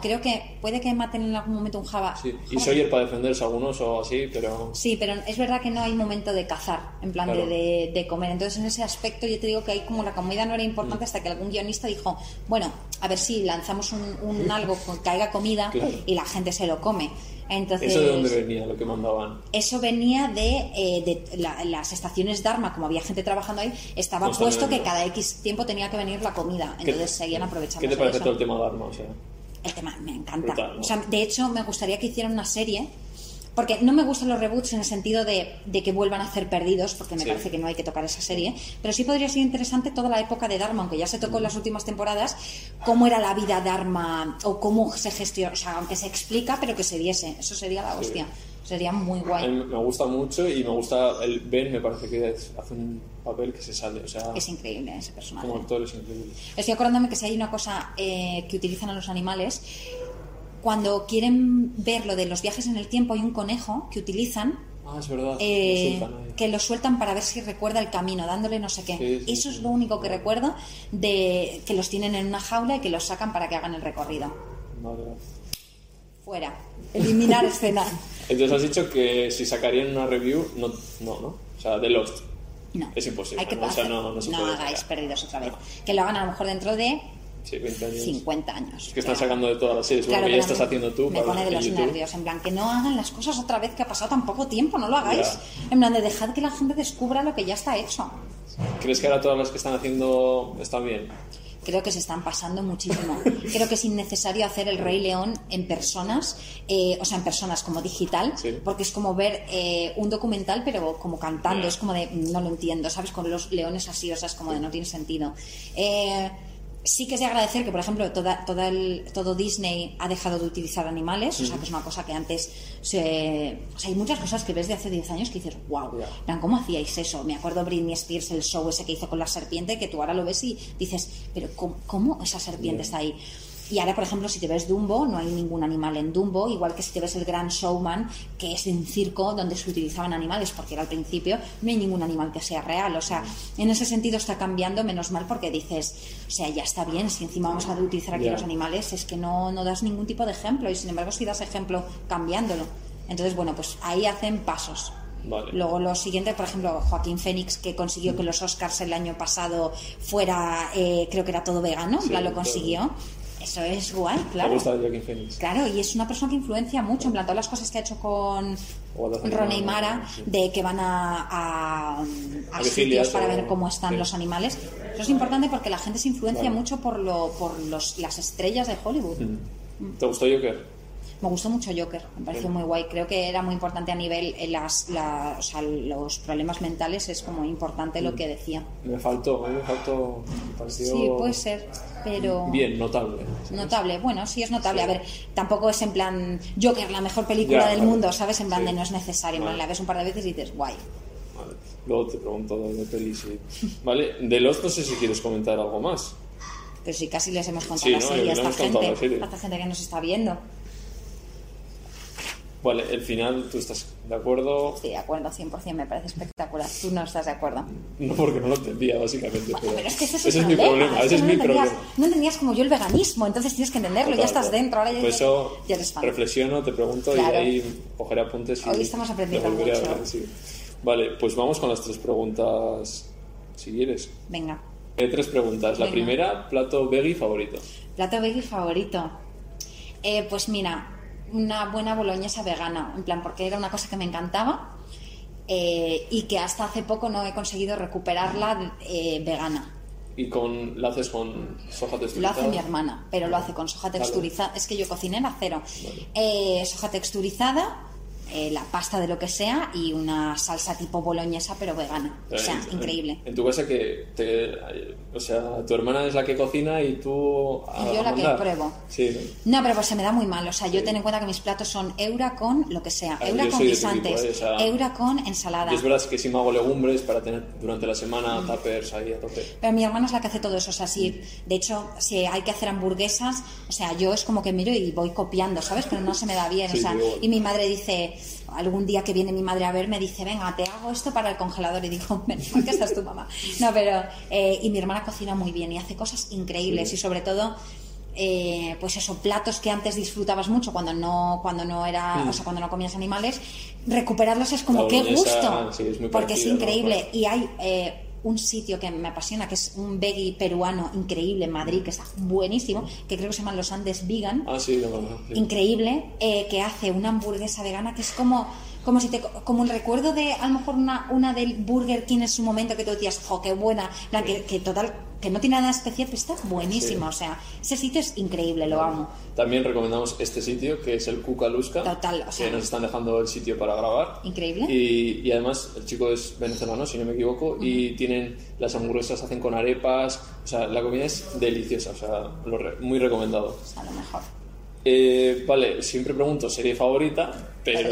creo que puede que maten en algún momento un java.
sí. y Sawyer para defenderse algunos o así, pero...
Sí, pero es verdad que no hay momento de cazar, en plan
Claro.
de, de- comer. Entonces, en ese aspecto, yo te digo que ahí como la comida no era
Mm.
importante hasta que algún guionista dijo, bueno, a ver si lanzamos un, un algo con que haya comida
Claro.
y la gente se lo come. Entonces,
¿Eso de dónde venía lo que mandaban?
eso venía de, eh, de la- las estaciones Dharma, como había gente trabajando ahí, estaba puesto que cada X tiempo tenía que venir la comida.
¿Qué-
Entonces seguían aprovechando
¿Qué te parece
eso.
todo el tema de Arma? O sea,
El tema me encanta.
Brutal, ¿no?
O sea, de hecho, me gustaría que hicieran una serie. Porque no me gustan los reboots en el sentido de, de que vuelvan a hacer perdidos, porque me
Sí.
parece que no hay que tocar esa serie. Pero sí podría ser interesante toda la época de Dharma, aunque ya se tocó en las últimas temporadas, cómo era la vida Dharma o cómo se gestiona. O sea, aunque se explica, pero que se viese. Eso sería la hostia. Sería muy
a
guay.
mí me gusta mucho y me gusta el Ben, me parece que es- hace un papel que se sale, o sea,
Es increíble ese personaje.
como actor es increíble.
Estoy acordándome que si hay una cosa eh, que utilizan a los animales, cuando quieren ver lo de los viajes en el tiempo, hay un conejo que utilizan
Ah, es verdad.
eh,
lo
que lo sueltan para ver si recuerda el camino, dándole no sé qué.
Sí, sí,
Eso
sí.
es lo único que recuerdo de que los tienen en una jaula y que los sacan para que hagan el recorrido. Fuera. Eliminar escena.
Entonces has dicho que si sacarían una review, no, no, ¿no? O sea, de Lost.
No.
Es imposible,
Hay que
¿no? O sea, no- no se puede
hagáis
sacar.
perdidos otra vez. Que lo hagan a lo mejor dentro de
Sí, 20 años.
50 años.
Es que están sacando de todas las series,
Claro,
que ya estás
me-
haciendo tú
Me pone de los
YouTube.
nervios, en plan, que no hagan las cosas otra vez que ha pasado tan poco tiempo, no lo hagáis.
Ya.
En plan, de dejad que la gente descubra lo que ya está hecho.
¿Crees que ahora todas las que están haciendo están bien?
Creo que se están pasando muchísimo. Creo que es innecesario hacer el Rey León en personas, eh, o sea, en personas como digital,
Sí.
porque es como ver eh, un documental, pero como cantando. Es como de, "Mm, no lo entiendo, ¿sabes? Con los leones así, o sea, es como de, no tiene sentido. Eh, sí que es de agradecer que, por ejemplo, toda, toda el- todo Disney ha dejado de utilizar animales, o sea, que es una cosa que antes se... O sea, hay muchas cosas que ves de hace 10 años que dices, wow,
Ya.
¿cómo hacíais eso? Me acuerdo Britney Spears, el show ese que hizo con la serpiente, que tú ahora lo ves y dices, pero ¿cómo, cómo esa serpiente está ahí? Y ahora, por ejemplo, si te ves Dumbo, no hay ningún animal en Dumbo, igual que si te ves el Gran Showman, que es un circo donde se utilizaban animales, porque era al principio, no hay ningún animal que sea real. O sea, en ese sentido está cambiando, menos mal, porque dices, o sea, ya está bien, si encima vamos a utilizar aquí
Ya.
los animales, es que no, no das ningún tipo de ejemplo, y sin embargo, si das ejemplo cambiándolo. Entonces, bueno, pues ahí hacen pasos.
Vale.
Luego los siguientes, por ejemplo, Joaquín Fénix, que consiguió que los Oscars el año pasado fuera, eh, creo que era todo vegano,
Sí,
plan lo
todo.
Eso es guay,
Me
claro.
gusta Joaquin Phoenix.
Claro, y es una persona que influencia mucho, en plan, todas las cosas que ha hecho con Ron y Mara,
sí.
de que van a, a, a
A
sitios para ver cómo están
sí.
los animales. Eso es importante porque la gente se influencia mucho por, lo, por los, las estrellas de Hollywood.
Mm. ¿Te gustó Joker?
Me gustó mucho Joker, me pareció
Sí.
muy guay. Creo que era muy importante a nivel, eh, las, la- o sea, los problemas mentales, es como importante
Mm.
lo que decía.
Me faltó, me faltó. Me pareció
Sí, puede ser, pero...
Bien, notable.
Notable, bueno, sí es notable. A ver, tampoco es en plan Joker, la mejor película
Ya,
del mundo, ¿sabes? En plan
Sí.
de no es necesario. en
Vale.
La ves un par de veces y dices, guay.
Vale. Luego te pregunto de pelis. sí. Vale, de los no sé si quieres comentar algo más.
Pero si casi les hemos contado
Sí,
la serie a esta gente, a esta gente que nos está viendo.
Vale, el final, ¿tú estás de acuerdo?
Estoy de acuerdo, 100%, me parece espectacular. Tú no estás de acuerdo.
No porque no lo entendía, básicamente. Pero,
Pero es que ese es,
ese es mi problema.
es
Ese es
no
mi
entendías,
problema.
No entendías como yo el veganismo, entonces tienes que entenderlo, ya estás dentro, ahora ya,
Pues eso
ya eres fan.
reflexiono, te pregunto
Claro.
y ahí cogeré apuntes. Y
Hoy estamos aprendiendo mucho.
ver, sí. Vale, pues vamos con las tres preguntas, si quieres.
Venga,
Hay tres preguntas. La
Venga.
primera, plato veggie favorito.
plato veggie favorito. Eh, pues mira, una buena boloñesa vegana, en plan, porque era una cosa que me encantaba eh, y que hasta hace poco no he conseguido recuperarla eh, vegana.
Y con, la haces con soja
Lo
texturizada.
hace mi hermana, pero lo hace con soja
Claro.
texturizada. Es que yo cocinera cero.
Vale.
Eh, soja texturizada, eh, la pasta de lo que sea y una salsa tipo boloñesa, pero vegana. O sea,
En-
increíble.
En tu casa que te, o sea, tu hermana es la que cocina y tú a,
Y yo
a
la que pruebo.
Sí, ¿no?
Pero pues se me da muy mal. O sea, yo ten en cuenta que mis platos son eura con lo que sea.
Ah,
Eura
yo
con guisantes,
tipo, ¿eh? O sea,
eura con ensalada.
Es verdad que si me hago legumbres para tener durante la
Mm.
semana tuppers ahí a tope.
Pero mi hermana es la que hace todo eso. O sea, si, de hecho, si hay que hacer hamburguesas, o sea, yo es como que miro y voy copiando, ¿sabes? Pero no se me da bien.
Sí,
o sea, y mi madre dice, algún día que viene mi madre a ver, me dice, venga, te hago esto para el congelador. Y digo, menos mal que estás tu mamá. No, pero, eh, y mi hermana cocina muy bien y hace cosas increíbles.
Sí.
Y sobre todo, eh, pues eso, platos que antes disfrutabas mucho cuando no, cuando no era, o sea, cuando no comías animales, recuperarlos es como qué gusto,
sí, es muy
porque es increíble. Y hay eh, un sitio que me apasiona, que es un veggie peruano increíble en Madrid, que está buenísimo, que creo que se llama Los Andes Vegan,
Ah, sí, no, no, no,
increíble, eh, que hace una hamburguesa vegana que es como como si te como el recuerdo de a lo mejor una, una del Burger King en su momento que tú decías, jo, qué buena, la que, que total, que no tiene nada especial, pero está buenísima, o sea, ese sitio es increíble, lo amo.
También recomendamos este sitio que es el Cucalusca.
Total, o sea-
que nos están dejando el sitio para grabar.
Increíble.
Y, y además el chico es venezolano, si no me equivoco, y tienen las hamburguesas hacen con arepas. O sea, la comida es deliciosa, o sea, lo re- muy recomendado.
A lo mejor.
Eh, vale, siempre pregunto serie favorita, pero.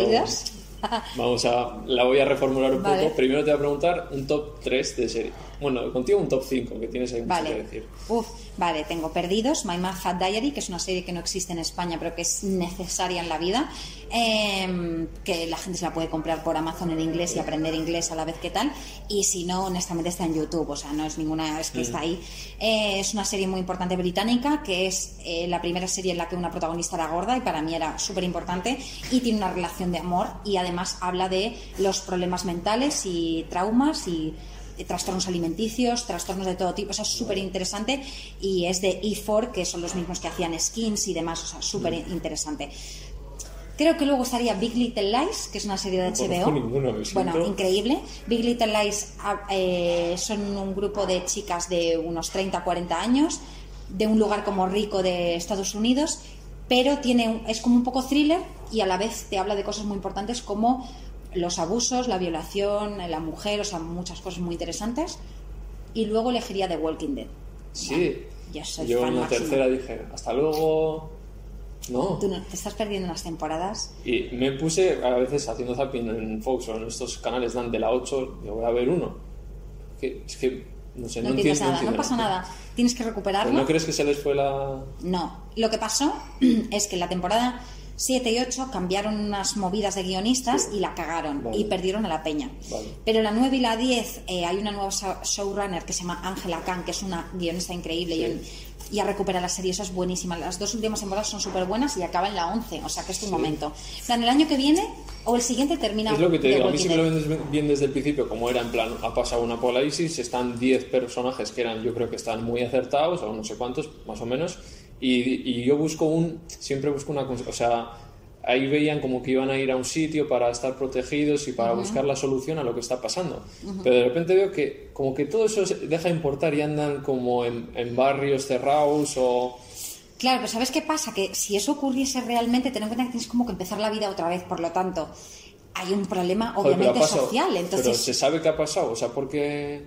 vamos a la voy a reformular un
Vale.
poco. Primero te voy a preguntar un top 3 de serie. Bueno, contigo un top 5, que tienes ahí mucho que decir.
Uf, vale, tengo Perdidos, My Mad Fat Diary, que es una serie que no existe en España, pero que es necesaria en la vida. eh, que la gente se la puede comprar por Amazon en inglés y aprender inglés a la vez que tal. Y si no, honestamente está en YouTube, o sea, no es ninguna, es que está ahí. Eh, es una serie muy importante británica, que es eh, la primera serie en la que una protagonista era gorda y para mí era súper importante. Y tiene una relación de amor y además habla de los problemas mentales y traumas y trastornos alimenticios, trastornos de todo tipo, o sea, es súper interesante y es de E4, que son los mismos que hacían skins y demás, o sea, súper interesante. Creo que luego estaría Big Little Lies, que es una serie de HBO.
me
bueno, increíble. Big Little Lies ah, eh, son un grupo de chicas de unos 30, 40 años, de un lugar como rico de Estados Unidos, pero tiene es como un poco thriller y a la vez te habla de cosas muy importantes como los abusos, la violación, la mujer, o sea, muchas cosas muy interesantes. Y luego elegiría The Walking Dead.
Sí.
Ya soy
Yo
fan
en la
máximo.
tercera dije, hasta luego. No.
Tú no- te estás perdiendo unas temporadas.
Y me puse a veces haciendo zapping en Fox o en estos canales dan de la 8, yo voy a ver uno. Que, es que, no sé,
No,
no, entiendo.
nada, no
entiendo
pasa nada. Tienes que recuperarlo.
¿Pero ¿No crees que se les fue la...?
No, lo que pasó es que la temporada 7 y 8 cambiaron unas movidas de guionistas y la cagaron
Vale.
y perdieron a la peña.
Vale.
Pero la 9 y la 10 eh, hay una nueva show- showrunner que se llama Angela Khan, que es una guionista increíble y un y a recuperar la serie. Eso es buenísima. Las dos últimas temporadas son súper buenas y acaba en la 11. O sea que es tu momento. En plan, el año que viene o el siguiente termina.
Es lo que te digo, a mí
Walking
sí me lo
Dead.
vendes bien desde el principio, como era en plan, ha pasado una apocalipsis, están 10 personajes que eran, yo creo que están muy acertados, o no sé cuántos, más o menos, y, y yo busco un, siempre busco una, o sea, ahí veían como que iban a ir a un sitio para estar protegidos y para buscar la solución a lo que está pasando. Pero de repente veo que como que todo eso deja de importar y andan como en, en barrios cerrados o...
Claro, pero ¿sabes qué pasa? Que si eso ocurriese realmente, ten en cuenta que tienes como que empezar la vida otra vez. Por lo tanto, hay un problema
Joder, pero
obviamente
pasado-
social.
Pero
Entonces,
se sabe qué ha pasado, o sea, porque...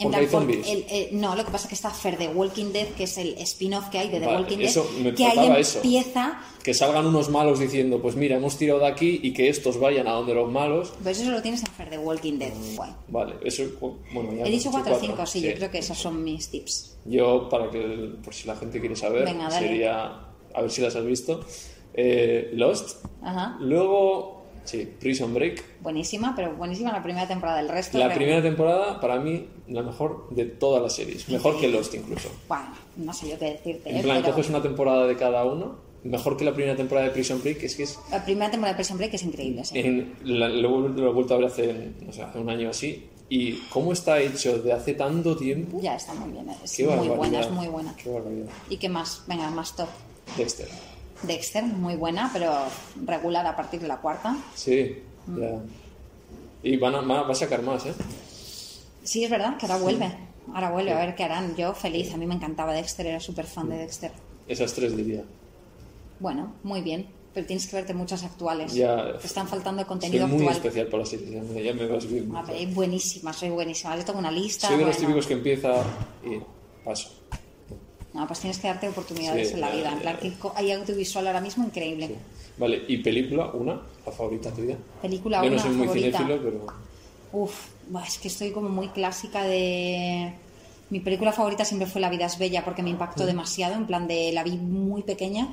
en
Porque hay
plan, por-
zombies.
el- el- no, lo que pasa es que está Fer de Walking Dead, que es el spin-off que hay de The
Vale,
Walking Dead,
eso, me
que ahí
faltaba eso.
empieza.
que salgan unos malos diciendo, pues mira, hemos tirado de aquí y que estos vayan a donde los malos.
Pues eso lo tienes en Fer de Walking Dead. Guay.
Vale, eso, bueno, ya
He dicho 4 o 5, sí,
sí.
yo creo que esos son mis tips.
Yo, para que, por si la gente quiere saber,
Venga,
sería, a ver si las has visto, eh, Lost.
Ajá.
Luego, sí, Prison Break.
Buenísima, pero buenísima la primera temporada. El resto.
La primera temporada, para mí, la mejor de todas las series. Mejor que Lost, incluso.
Bueno, no sé yo qué decirte.
En
¿eh?
plan,
pero
coges una temporada de cada uno. Mejor que la primera temporada de Prison Break, es que es
La primera temporada de Prison Break es increíble. sí.
En, la- lo, lo he vuelto a ver hace, no sé, hace un año así. Y cómo está hecho de hace tanto tiempo.
Ya está muy bien. Es
Qué
muy
barbaridad.
buena, es muy buena.
Qué barbaridad.
¿Y qué más? Venga, más top.
Dexter.
Dexter, muy buena, pero regular a partir de la cuarta.
Sí,
Mm.
ya. Y van a, va a sacar más, ¿eh?
Sí, es verdad que ahora vuelve. Ahora vuelve, a ver qué harán. Yo feliz, a mí me encantaba Dexter, era súper fan de Dexter.
Esas tres diría.
Bueno, muy bien, pero tienes que verte muchas actuales.
Ya.
Te están faltando
Soy
contenido
muy
actual.
especial por las series, ya me, ya me vas.
A ver, buenísima, soy buenísima. Yo tengo una lista.
Soy de los típicos que empieza y paso.
No, pues tienes que darte oportunidades
Sí,
en la vida. En plan, que hay audiovisual ahora mismo increíble.
Vale, y película, una, la favorita tuya.
Película
Yo no
una
soy muy
favorita.
cinéfilo, pero.
Uf, es que estoy como muy clásica de... Mi película favorita siempre fue La vida es bella porque me impactó demasiado, en plan de la vi muy pequeña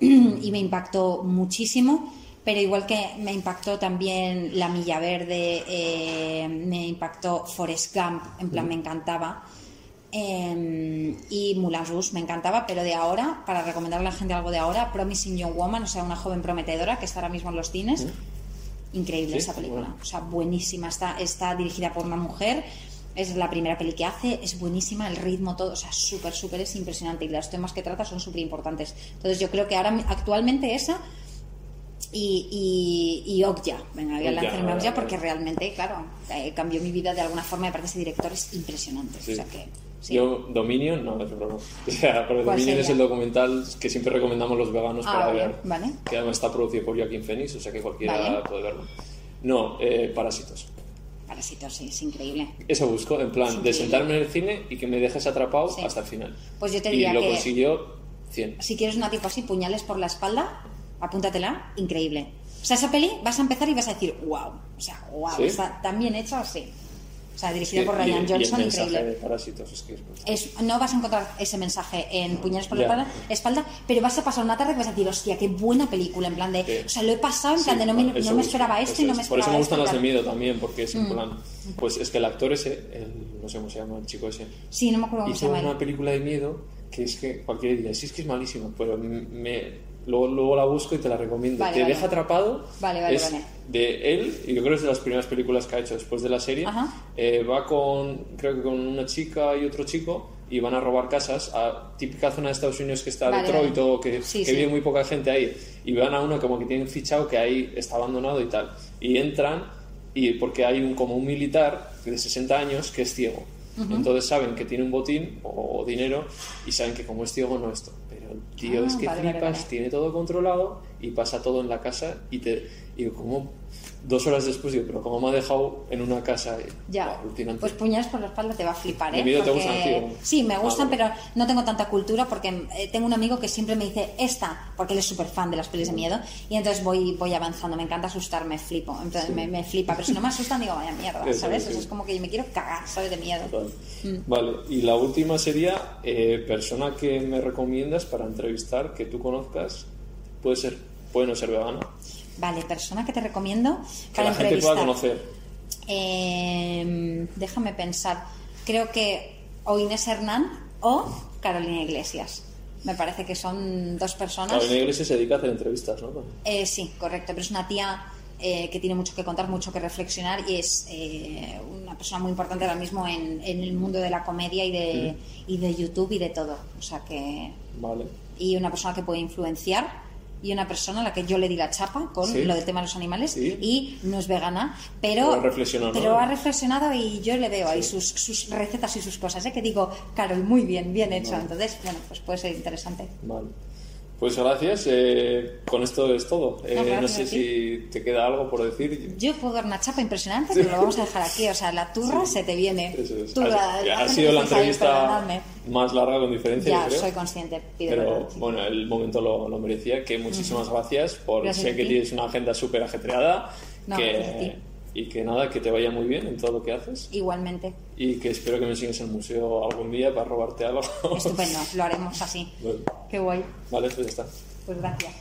y me impactó muchísimo, pero igual que me impactó también La milla verde, eh, me impactó Forrest Gump, en plan me encantaba. Eh, y Moulin Rouge me encantaba, pero de ahora, para recomendarle a la gente algo de ahora, Promising Young Woman, o sea, una joven prometedora que está ahora mismo en los cines. Increíble
Sí,
esa película,
bueno.
o sea, buenísima. Está, está dirigida por una mujer, es la primera peli que hace, es buenísima, el ritmo, todo, o sea, súper, súper, es impresionante. Y los temas que trata son súper importantes. Entonces, yo creo que ahora, actualmente, esa y, y, y Okja. Venga, voy a lanzarme Okja porque realmente, claro, eh, cambió mi vida de alguna forma. Me parece ese director es impresionante.
Sí.
O sea que, sí.
Yo, Dominion, no, es broma. O sea, porque
¿Cuál
Dominion es
sería?
el documental que siempre recomendamos los veganos
Ah,
para ver.
vale.
Que además está producido por Joaquín Phoenix, o sea que cualquiera
Vale.
puede verlo. No, eh, Parásitos.
Parásitos, sí, es increíble.
Eso busco, en plan, de
Sí.
sentarme en el cine y que me dejes atrapado
Sí.
hasta el final.
Pues yo te
y
diría
lo
que-
consiguió 100.
si quieres una tipo así, puñales por la espalda, apúntatela, increíble. O sea, esa peli vas a empezar y vas a decir, wow. O sea, wow,
¿Sí?
está tan bien hecha así. O sea, dirigida por
y-
Ryan
y el
Johnson, increíble.
de Parásitos es que es brutal.
Es, no vas a encontrar ese mensaje en Puñales por la espalda, pero vas a pasar una tarde que vas a decir, hostia, qué buena película, en plan de,
Sí.
o sea, lo he pasado, en plan de no me, no esperaba esto y no me
Por
esperaba
eso me gustan
esto,
las de.
Mm.
miedo también, porque es en plan. Pues es que el actor ese, el- no sé cómo se llama el chico ese,
Sí, no me acuerdo cómo se llama.
una película de miedo que es que cualquiera diría, sí, es que es malísima, pero me, luego, luego la busco y te la recomiendo.
Vale,
te
vale.
deja atrapado.
Vale,
es de él, y yo creo que es de las primeras películas que ha hecho después de la serie. Eh, va con, creo que con una chica y otro chico. Y van a robar casas a típica zona de Estados Unidos que está
Vale,
Detroit
vale.
o que,
Sí,
que
sí.
vive muy poca gente ahí. Y van a uno como que tienen fichado que ahí está abandonado y tal. Y entran y porque hay un como un militar de 60 años que es ciego. Entonces saben que tiene un botín o, dinero y saben que como es ciego no esto. El tío
Ah,
es que
vale, vale,
flipas,
vale.
tiene todo controlado y pasa todo en la casa y te y como dos horas después digo, pero como me ha dejado en una casa eh,
Ya,
alucinante.
pues puñales por la espalda te va a flipar, ¿eh?
miedo te
Porque-
gustan, tío.
Sí, me gustan, pero no tengo tanta cultura porque eh, tengo un amigo que siempre me dice esta, porque él es súper fan de las pelis de miedo, y entonces voy, voy avanzando, me encanta asustarme, flipo, entonces me, me flipa, pero si no me asustan digo, vaya mierda, ¿sabes?
sí.
Eso es como que yo me quiero cagar, ¿sabes? De miedo.
Vale.
Mm.
Vale, y la última sería eh, persona que me recomiendas para entrevistar que tú conozcas. Puede ser, puede no ser vegana.
Vale, persona que te recomiendo
Que
para
la gente pueda
entrevistar.
conocer.
Eh, déjame pensar. Creo que o Inés Hernán, o Carolina Iglesias. Me parece que son dos personas.
Carolina Iglesias se dedica a hacer entrevistas, ¿no?
Eh, sí, correcto, pero es una tía eh, que tiene mucho que contar, mucho que reflexionar y es eh, una persona muy importante ahora mismo en, en el mundo de la comedia y de, y de YouTube y de todo. O sea que.
Vale.
Y una persona que puede influenciar y una persona a la que yo le di la chapa con
Sí.
lo del tema de los animales
Sí.
y no es vegana, pero,
Pero ha reflexionado, ¿no?
pero ha reflexionado y yo le veo ahí sus, sus recetas y sus cosas, ¿eh? que digo, Carol, muy bien, bien hecho. Entonces, bueno, pues puede ser interesante.
Vale. Pues gracias. eh, con esto es todo. Eh,
No,
sé si te queda algo por decir.
Yo puedo dar una chapa impresionante, pero lo vamos a dejar aquí. O sea, la turra se te viene.
Eso es.
Turra,
ha, ha sido la entrevista más larga con diferencia,
Ya,
creo.
soy consciente. Pido
Pero
perdón, sí.
bueno, el momento lo, lo merecía. Que muchísimas gracias por
Gracias
sé que
ti.
tienes una agenda súper ajetreada.
No,
que, y que nada, que te vaya muy bien en todo lo que haces.
Igualmente.
Y que espero que me enseñes el museo algún día para robarte algo.
Estupendo. Lo haremos así.
Bueno,
Qué guay.
vale, pues ya está.
Pues gracias.